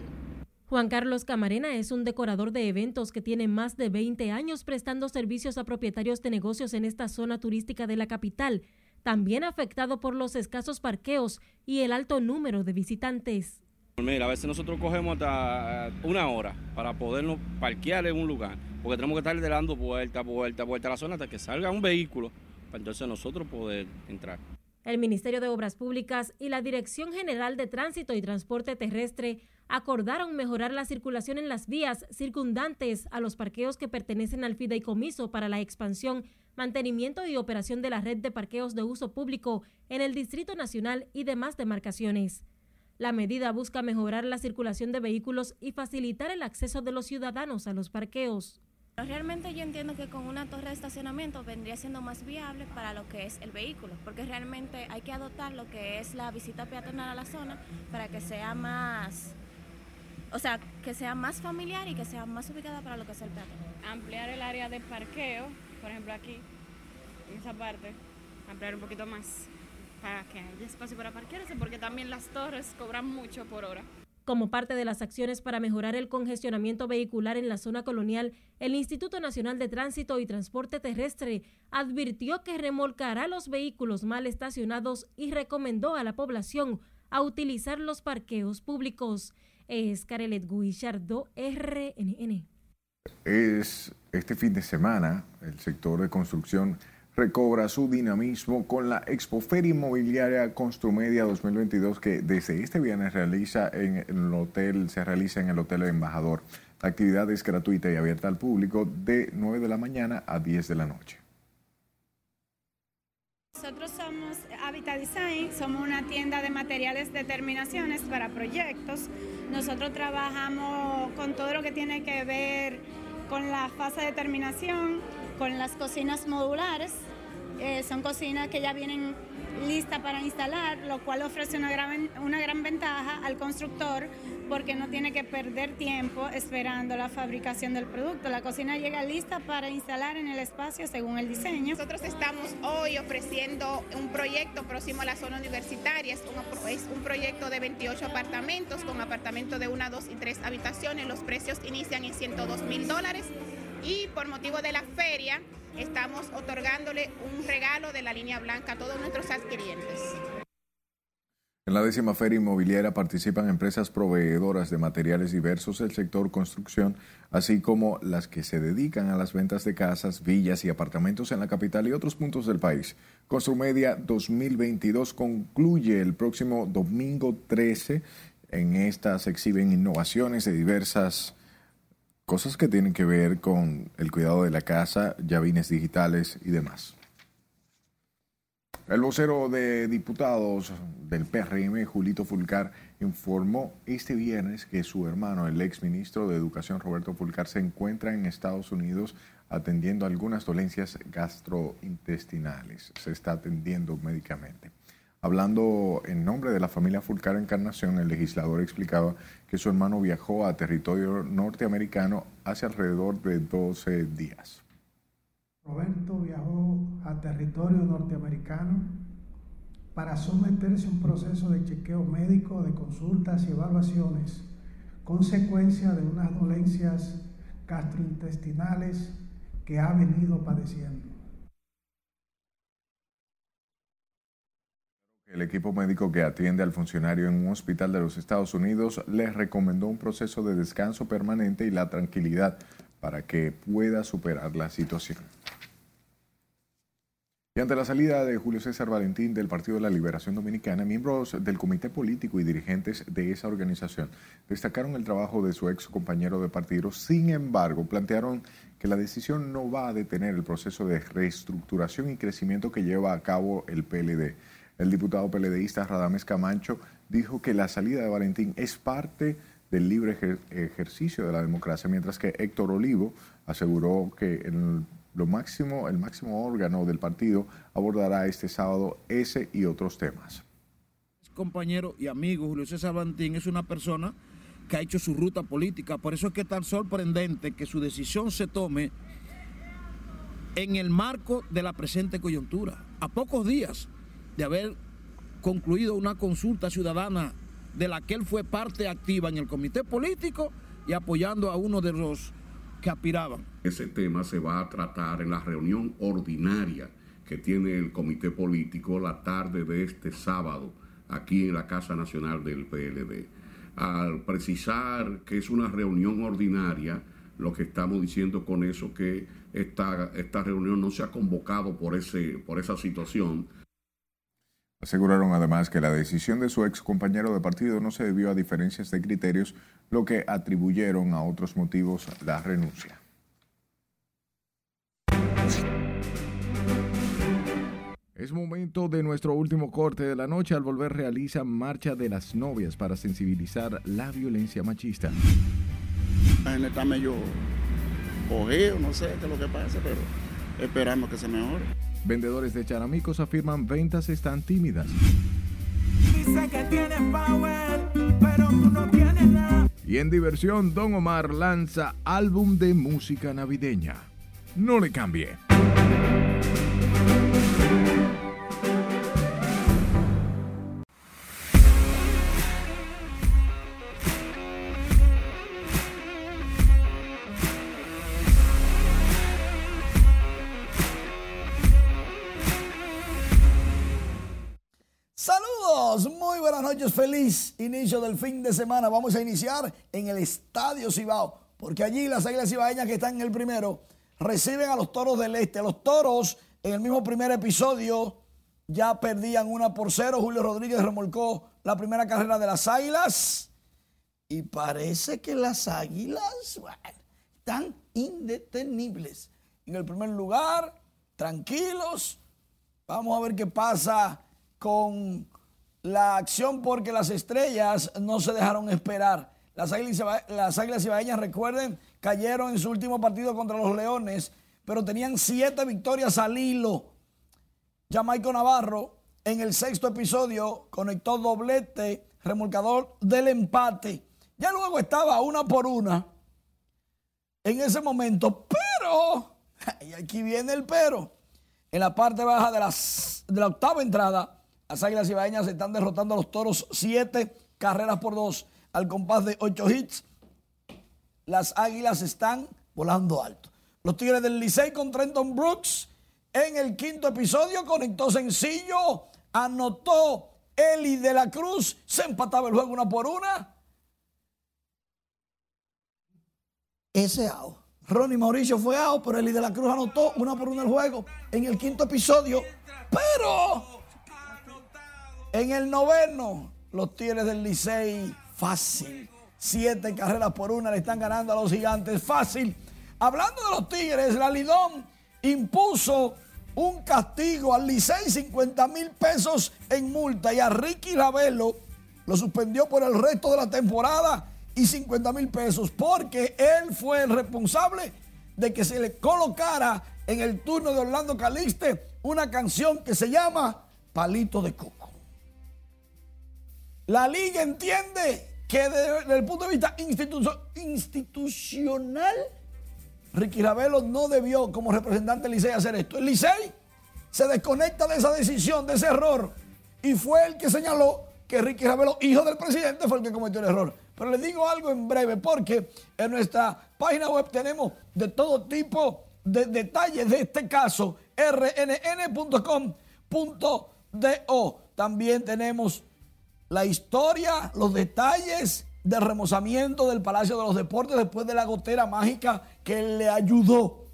[SPEAKER 12] Juan Carlos Camarena es un decorador de eventos que tiene más de 20 años prestando servicios a propietarios de negocios en esta zona turística de la capital, también afectado por los escasos parqueos y el alto número de visitantes.
[SPEAKER 51] Mira, a veces nosotros cogemos hasta eh, una hora para podernos parquear en un lugar, porque tenemos que estar dando vuelta, vuelta, vuelta a la zona hasta que salga un vehículo, para entonces nosotros poder entrar.
[SPEAKER 12] El Ministerio de Obras Públicas y la Dirección General de Tránsito y Transporte Terrestre acordaron mejorar la circulación en las vías circundantes a los parqueos que pertenecen al fideicomiso para la expansión, mantenimiento y operación de la red de parqueos de uso público en el Distrito Nacional y demás demarcaciones. La medida busca mejorar la circulación de vehículos y facilitar el acceso de los ciudadanos a los parqueos.
[SPEAKER 52] Realmente yo entiendo que con una torre de estacionamiento vendría siendo más viable para lo que es el vehículo, porque realmente hay que adoptar lo que es la visita peatonal a la zona para que sea más, o sea, que sea más familiar y que sea más ubicada para lo que es el peatón.
[SPEAKER 53] Ampliar el área de parqueo, por ejemplo aquí, en esa parte, ampliar un poquito más para que haya espacio para parquearse, porque también las torres cobran mucho por hora.
[SPEAKER 12] Como parte de las acciones para mejorar el congestionamiento vehicular en la zona colonial, el Instituto Nacional de Tránsito y Transporte Terrestre advirtió que remolcará los vehículos mal estacionados y recomendó a la población a utilizar los parqueos públicos. Es Carelet Guillardo, RNN.
[SPEAKER 2] Es este fin de semana el sector de construcción recobra su dinamismo con la Expoferia Inmobiliaria Construmedia 2022 que desde este viernes realiza en el hotel, se realiza en el Hotel Embajador. La actividad es gratuita y abierta al público de 9 de la mañana a 10 de la noche.
[SPEAKER 54] Nosotros somos Habitat Design, somos una tienda de materiales de terminaciones para proyectos. Nosotros trabajamos con todo lo que tiene que ver con la fase de terminación, con las cocinas modulares. Eh, son cocinas que ya vienen listas para instalar, lo cual ofrece una gran, una gran ventaja al constructor porque no tiene que perder tiempo esperando la fabricación del producto. La cocina llega lista para instalar en el espacio según el diseño.
[SPEAKER 55] Nosotros estamos hoy ofreciendo un proyecto próximo a la zona universitaria. Es un, es un proyecto de 28 apartamentos con apartamentos de una, dos y tres habitaciones. Los precios inician en 102 mil dólares y por motivo de la feria estamos otorgándole un regalo de la línea blanca a todos nuestros adquirientes.
[SPEAKER 2] En la décima feria inmobiliaria participan empresas proveedoras de materiales diversos del sector construcción, así como las que se dedican a las ventas de casas, villas y apartamentos en la capital y otros puntos del país. Construmedia 2022 concluye el próximo domingo 13. En esta se exhiben innovaciones de diversas cosas que tienen que ver con el cuidado de la casa, llavines digitales y demás. El vocero de diputados del PRM, Julito Fulcar, informó este viernes que su hermano, el ex ministro de Educación, Roberto Fulcar, se encuentra en Estados Unidos atendiendo algunas dolencias gastrointestinales. Se está atendiendo médicamente. Hablando en nombre de la familia Fulcar Encarnación, el legislador explicaba que su hermano viajó a territorio norteamericano hace alrededor de 12 días.
[SPEAKER 56] Roberto viajó a territorio norteamericano para someterse a un proceso de chequeo médico, de consultas y evaluaciones, consecuencia de unas dolencias gastrointestinales que ha venido padeciendo.
[SPEAKER 2] El equipo médico que atiende al funcionario en un hospital de los Estados Unidos le recomendó un proceso de descanso permanente y la tranquilidad para que pueda superar la situación. Y ante la salida de Julio César Valentín del Partido de la Liberación Dominicana, miembros del comité político y dirigentes de esa organización destacaron el trabajo de su ex compañero de partido. Sin embargo, plantearon que la decisión no va a detener el proceso de reestructuración y crecimiento que lleva a cabo el PLD. El diputado PLDista Radames Camacho dijo que la salida de Valentín es parte del libre ejercicio de la democracia, mientras que Héctor Olivo aseguró que el lo máximo, el máximo órgano del partido abordará este sábado ese y otros temas.
[SPEAKER 39] Compañero y amigo Julio César Bantín es una persona que ha hecho su ruta política, por eso es que es tan sorprendente que su decisión se tome en el marco de la presente coyuntura, a pocos días de haber concluido una consulta ciudadana de la que él fue parte activa en el comité político y apoyando a uno de los que aspiraban.
[SPEAKER 57] Ese tema se va a tratar en la reunión ordinaria que tiene el comité político la tarde de este sábado aquí en la Casa Nacional del PLD. Al precisar que es una reunión ordinaria, lo que estamos diciendo con eso que esta, esta reunión no se ha convocado por, ese, por esa situación.
[SPEAKER 2] Aseguraron además que la decisión de su ex compañero de partido no se debió a diferencias de criterios, lo que atribuyeron a otros motivos la renuncia. Es momento de nuestro último corte de la noche. Al volver realiza Marcha de las Novias para sensibilizar la violencia machista.
[SPEAKER 58] La gente está medio ojeo, no sé qué es lo que pasa, pero esperamos que se mejore.
[SPEAKER 2] Vendedores de charamicos afirman ventas están tímidas.
[SPEAKER 59] Dice que tienes power, pero tú no tienes nada.
[SPEAKER 2] Y en diversión, Don Omar lanza álbum de música navideña. No le cambie.
[SPEAKER 60] Muy buenas noches, feliz inicio del fin de semana. Vamos a iniciar en el Estadio Cibao, porque allí las águilas cibaeñas que están en el primero reciben a los toros del este. Los toros en el mismo primer episodio ya perdían una por cero. Julio Rodríguez remolcó la primera carrera de las águilas. Y parece que las águilas están indetenibles. En el primer lugar, tranquilos, Vamos a ver qué pasa con la acción porque las estrellas no se dejaron esperar. Las águilas, las águilas ibaeñas, recuerden, cayeron en su último partido contra los Leones, pero tenían siete victorias al hilo. Jamaico Navarro en el sexto episodio conectó doblete, remolcador del empate. Ya luego estaba una por una en ese momento, pero, y aquí viene el pero, en la parte baja de la octava entrada, las Águilas Ibaeñas están derrotando a los Toros siete carreras por dos al compás de ocho hits. Las Águilas están volando alto. Los Tigres del Licey con Trenton Brooks en el quinto episodio conectó sencillo, anotó Eli de la Cruz, se empataba el juego una por una. Ese out. Ronnie Mauricio fue out, pero Eli de la Cruz anotó una por una el juego en el quinto episodio. Pero en el noveno, los Tigres del Licey, fácil. Siete carreras por una le están ganando a los gigantes, fácil. Hablando de los Tigres, la Lidón impuso un castigo al Licey, 50 mil pesos en multa, y a Ricky Ravelo lo suspendió por el resto de la temporada y 50 mil pesos, porque él fue el responsable de que se le colocara en el turno de Orlando Calixte una canción que se llama Palito de Coco. La liga entiende que desde, el punto de vista institu- institucional, Ricky Ravelo no debió como representante del Licey hacer esto. El Licey se desconecta de esa decisión, de ese error, y fue el que señaló que Ricky Ravelo, hijo del presidente, fue el que cometió el error. Pero les digo algo en breve, porque en nuestra página web tenemos de todo tipo de detalles de este caso, rnn.com.do. También tenemos la historia, los detalles del remozamiento del Palacio de los Deportes después de la gotera mágica que le ayudó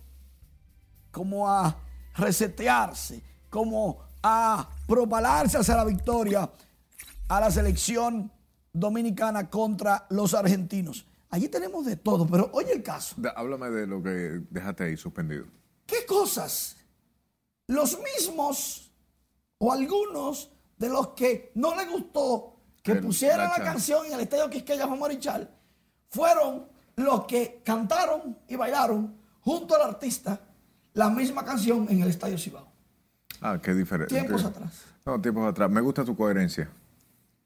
[SPEAKER 60] como a resetearse, como a propalarse hacia la victoria a la selección dominicana contra los argentinos. Allí tenemos de todo, pero oye el caso.
[SPEAKER 2] Háblame de lo que dejaste ahí suspendido.
[SPEAKER 60] ¿Qué cosas? Los mismos o algunos de los que no les gustó que pusieran
[SPEAKER 2] la
[SPEAKER 60] canción en el Estadio Quisqueya Juan Marichal fueron los que cantaron y bailaron junto al artista la misma canción en el Estadio Cibao.
[SPEAKER 2] Ah, qué diferente.
[SPEAKER 60] Tiempos atrás.
[SPEAKER 2] No, tiempos atrás. Me gusta tu coherencia.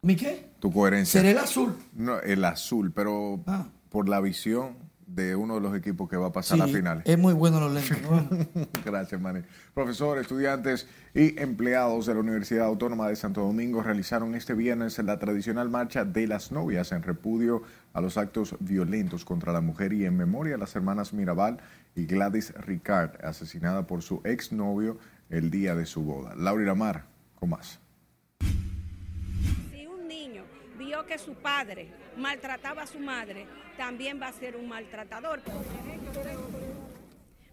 [SPEAKER 60] ¿Mi qué?
[SPEAKER 2] Tu coherencia.
[SPEAKER 60] Será el azul.
[SPEAKER 2] No, el azul, pero
[SPEAKER 60] Ah.
[SPEAKER 2] por la visión de uno de los equipos que va a pasar a la final.
[SPEAKER 60] Es muy bueno los lentes. ¿no?
[SPEAKER 2] Gracias, Manny. Profesores, estudiantes y empleados de la Universidad Autónoma de Santo Domingo realizaron este viernes la tradicional marcha de las novias en repudio a los actos violentos contra la mujer y en memoria a las hermanas Mirabal y Gladys Ricard, asesinada por su exnovio el día de su boda. Laura Iramar, con más.
[SPEAKER 61] Si un niño vio que su padre maltrataba a su madre, también va a ser un maltratador.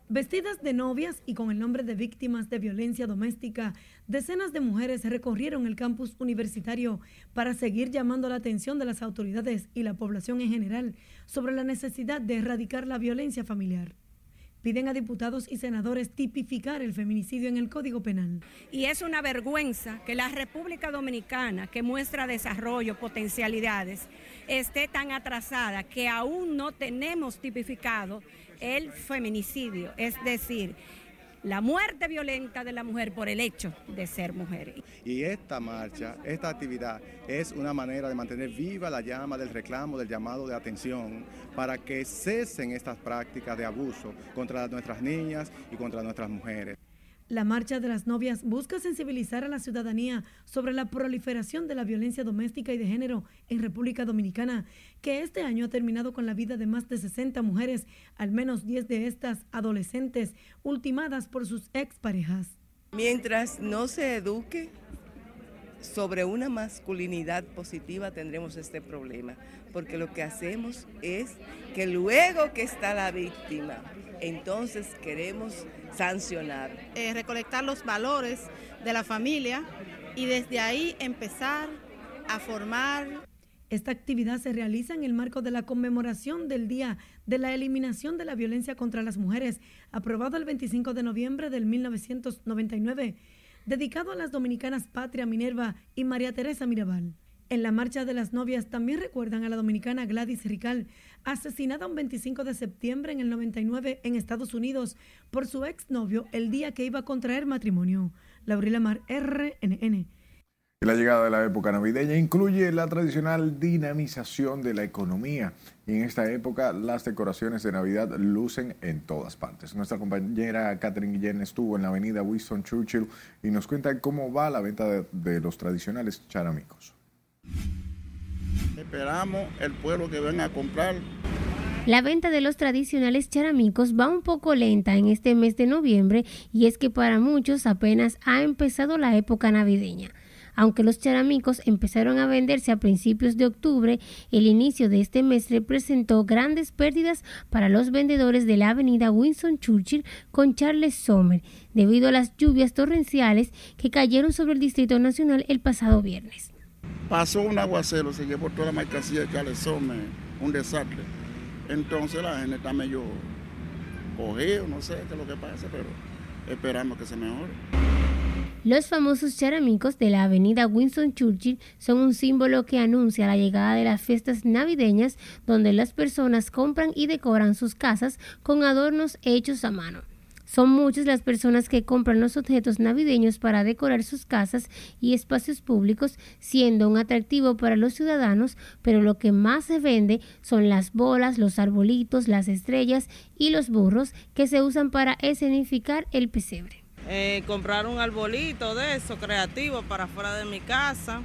[SPEAKER 62] Vestidas de novias y con el nombre de víctimas de violencia doméstica, decenas de mujeres recorrieron el campus universitario para seguir llamando la atención de las autoridades y la población en general sobre la necesidad de erradicar la violencia familiar. Piden a diputados y senadores tipificar el feminicidio en el Código Penal.
[SPEAKER 61] Y es una vergüenza que la República Dominicana, que muestra desarrollo, potencialidades, esté tan atrasada que aún no tenemos tipificado el feminicidio, es decir, la muerte violenta de la mujer por el hecho de ser mujer.
[SPEAKER 63] Y esta marcha, esta actividad es una manera de mantener viva la llama del reclamo, del llamado de atención, para que cesen estas prácticas de abuso contra nuestras niñas y contra nuestras mujeres.
[SPEAKER 62] La Marcha de las Novias busca sensibilizar a la ciudadanía sobre la proliferación de la violencia doméstica y de género en República Dominicana, que este año ha terminado con la vida de más de 60 mujeres, al menos 10 de estas adolescentes, ultimadas por sus exparejas.
[SPEAKER 64] Mientras no se eduque sobre una masculinidad positiva tendremos este problema, porque lo que hacemos es que luego que está la víctima, entonces queremos sancionar.
[SPEAKER 65] eh, recolectar los valores de la familia y desde ahí empezar a formar
[SPEAKER 62] Esta actividad se realiza en el marco de la conmemoración del Día de la Eliminación de la Violencia contra las Mujeres, aprobado el 25 de noviembre del 1999. dedicado a las dominicanas Patria Minerva y María Teresa Mirabal. En la marcha de las novias también recuerdan a la dominicana Gladys Rical, asesinada un 25 de septiembre en el 99 en Estados Unidos por su exnovio el día que iba a contraer matrimonio. Laurila Mar, RNN.
[SPEAKER 2] La llegada de la época navideña incluye la tradicional dinamización de la economía y en esta época las decoraciones de Navidad lucen en todas partes. Nuestra compañera Catherine Guillén estuvo en la avenida Winston Churchill y nos cuenta cómo va la venta de, de los tradicionales charamicos.
[SPEAKER 57] Esperamos el pueblo que venga a comprar.
[SPEAKER 25] La venta de los tradicionales charamicos va un poco lenta en este mes de noviembre y es que para muchos apenas ha empezado la época navideña. Aunque los charamicos empezaron a venderse a principios de octubre, el inicio de este mes representó grandes pérdidas para los vendedores de la avenida Winston Churchill con Charles Sommer, debido a las lluvias torrenciales que cayeron sobre el Distrito Nacional el pasado viernes.
[SPEAKER 57] Pasó un aguacero, se llevó toda la mercancía de Charles Sommer, un desastre. Entonces la gente está medio cogido, no sé qué es lo que pasa, pero esperamos que se mejore.
[SPEAKER 25] Los famosos charamicos de la avenida Winston Churchill son un símbolo que anuncia la llegada de las fiestas navideñas donde las personas compran y decoran sus casas con adornos hechos a mano. Son muchas las personas que compran los objetos navideños para decorar sus casas y espacios públicos, siendo un atractivo para los ciudadanos, pero lo que más se vende son las bolas, los arbolitos, las estrellas y los burros que se usan para escenificar el pesebre.
[SPEAKER 66] Eh, comprar un arbolito de eso creativo para fuera de mi casa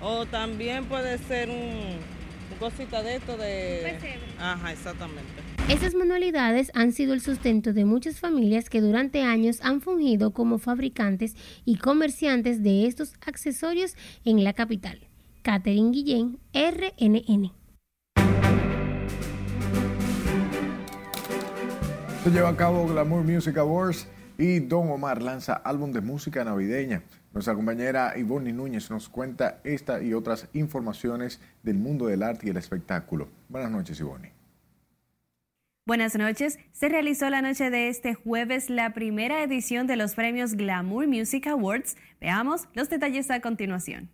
[SPEAKER 66] o también puede ser un, de esto de... Ajá, exactamente.
[SPEAKER 25] Esas manualidades han sido el sustento de muchas familias que durante años han fungido como fabricantes y comerciantes de estos accesorios en la capital. Catherine Guillén, RNN.
[SPEAKER 2] Se lleva a cabo Glamour Music Awards y Don Omar lanza álbum de música navideña. Nuestra compañera Ivonne Núñez nos cuenta esta y otras informaciones del mundo del arte y el espectáculo. Buenas noches, Ivonne.
[SPEAKER 61] Buenas noches. Se realizó la noche de este jueves la primera edición de los premios Glamour Music Awards. Veamos los detalles a continuación.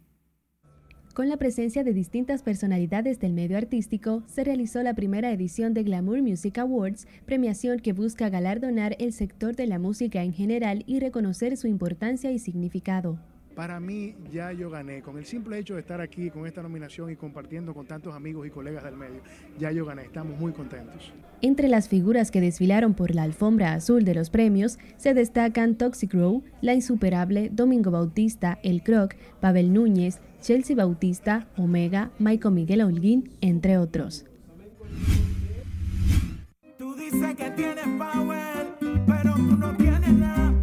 [SPEAKER 67] Con la presencia de distintas personalidades del medio artístico, se realizó la primera edición de Glamour Music Awards, premiación que busca galardonar el sector de la música en general y reconocer su importancia y significado.
[SPEAKER 68] Para mí ya yo gané, con el simple hecho de estar aquí con esta nominación y compartiendo con tantos amigos y colegas del medio, ya yo gané, estamos muy contentos.
[SPEAKER 67] Entre las figuras que desfilaron por la alfombra azul de los premios se destacan Toxic Row, La Insuperable, Domingo Bautista, El Croc, Pavel Núñez, Chelsea Bautista, Omega, Michael Miguel Holguín, entre otros.
[SPEAKER 69] Tú dices que tienes power, pero tú no tienes nada.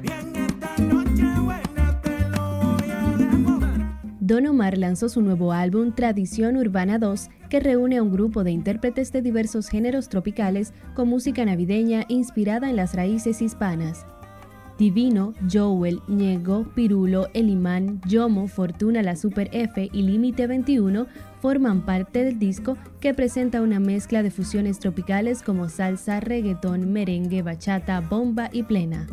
[SPEAKER 69] Bien esta noche buena te lo voy a demostrar.
[SPEAKER 67] Don Omar lanzó su nuevo álbum Tradición Urbana 2, que reúne a un grupo de intérpretes de diversos géneros tropicales con música navideña inspirada en las raíces hispanas. Divino, Joel, Ñego, Pirulo, El Imán, Yomo, Fortuna, la Super F y Límite 21 forman parte del disco que presenta una mezcla de fusiones tropicales como salsa, reggaetón, merengue, bachata, bomba y plena.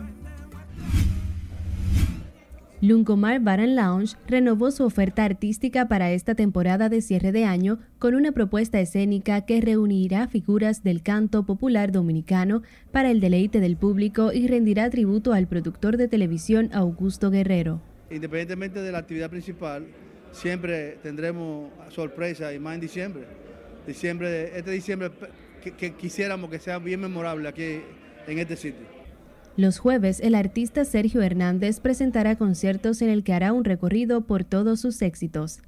[SPEAKER 67] Lungomar Bar and Lounge renovó su oferta artística para esta temporada de cierre de año con una propuesta escénica que reunirá figuras del canto popular dominicano para el deleite del público y rendirá tributo al productor de televisión Augusto Guerrero.
[SPEAKER 63] Independientemente de la actividad principal, siempre tendremos sorpresa y más en diciembre. Diciembre, este diciembre que quisiéramos que sea bien memorable aquí en este sitio.
[SPEAKER 67] Los jueves, el artista Sergio Hernández presentará conciertos en el que hará un recorrido por todos sus éxitos.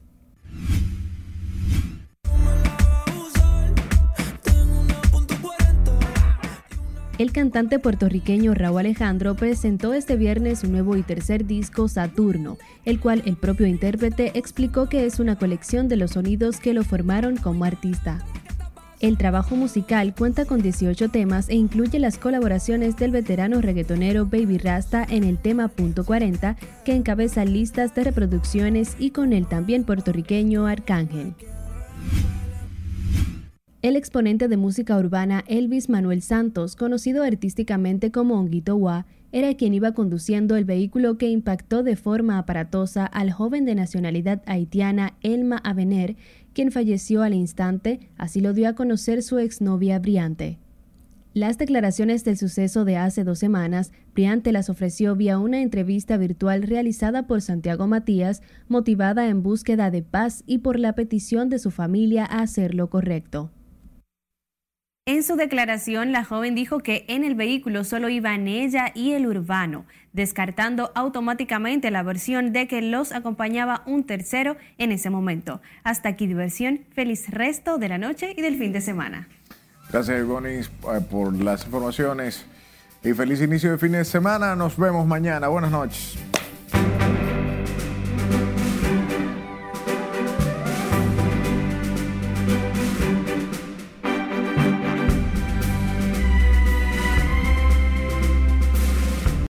[SPEAKER 67] El cantante puertorriqueño Raúl Alejandro presentó este viernes su nuevo y tercer disco Saturno, el cual el propio intérprete explicó que es una colección de los sonidos que lo formaron como artista. El trabajo musical cuenta con 18 temas e incluye las colaboraciones del veterano reggaetonero Baby Rasta en el tema Punto 40, que encabeza listas de reproducciones, y con el también puertorriqueño Arcángel. El exponente de música urbana Elvis Manuel Santos, conocido artísticamente como Honguito Wa, era quien iba conduciendo el vehículo que impactó de forma aparatosa al joven de nacionalidad haitiana Elma Avener, quien falleció al instante, así lo dio a conocer su exnovia Briante. Las declaraciones del suceso de hace dos semanas, Briante las ofreció vía una entrevista virtual realizada por Santiago Matías, motivada en búsqueda de paz y por la petición de su familia a hacer lo correcto.
[SPEAKER 70] En su declaración, la joven dijo que en el vehículo solo iban ella y el urbano, descartando automáticamente la versión de que los acompañaba un tercero en ese momento. Hasta aquí diversión, feliz resto de la noche y del fin de semana.
[SPEAKER 2] Gracias, Bonis, eh, por las informaciones y feliz inicio de fin de semana. Nos vemos mañana. Buenas noches.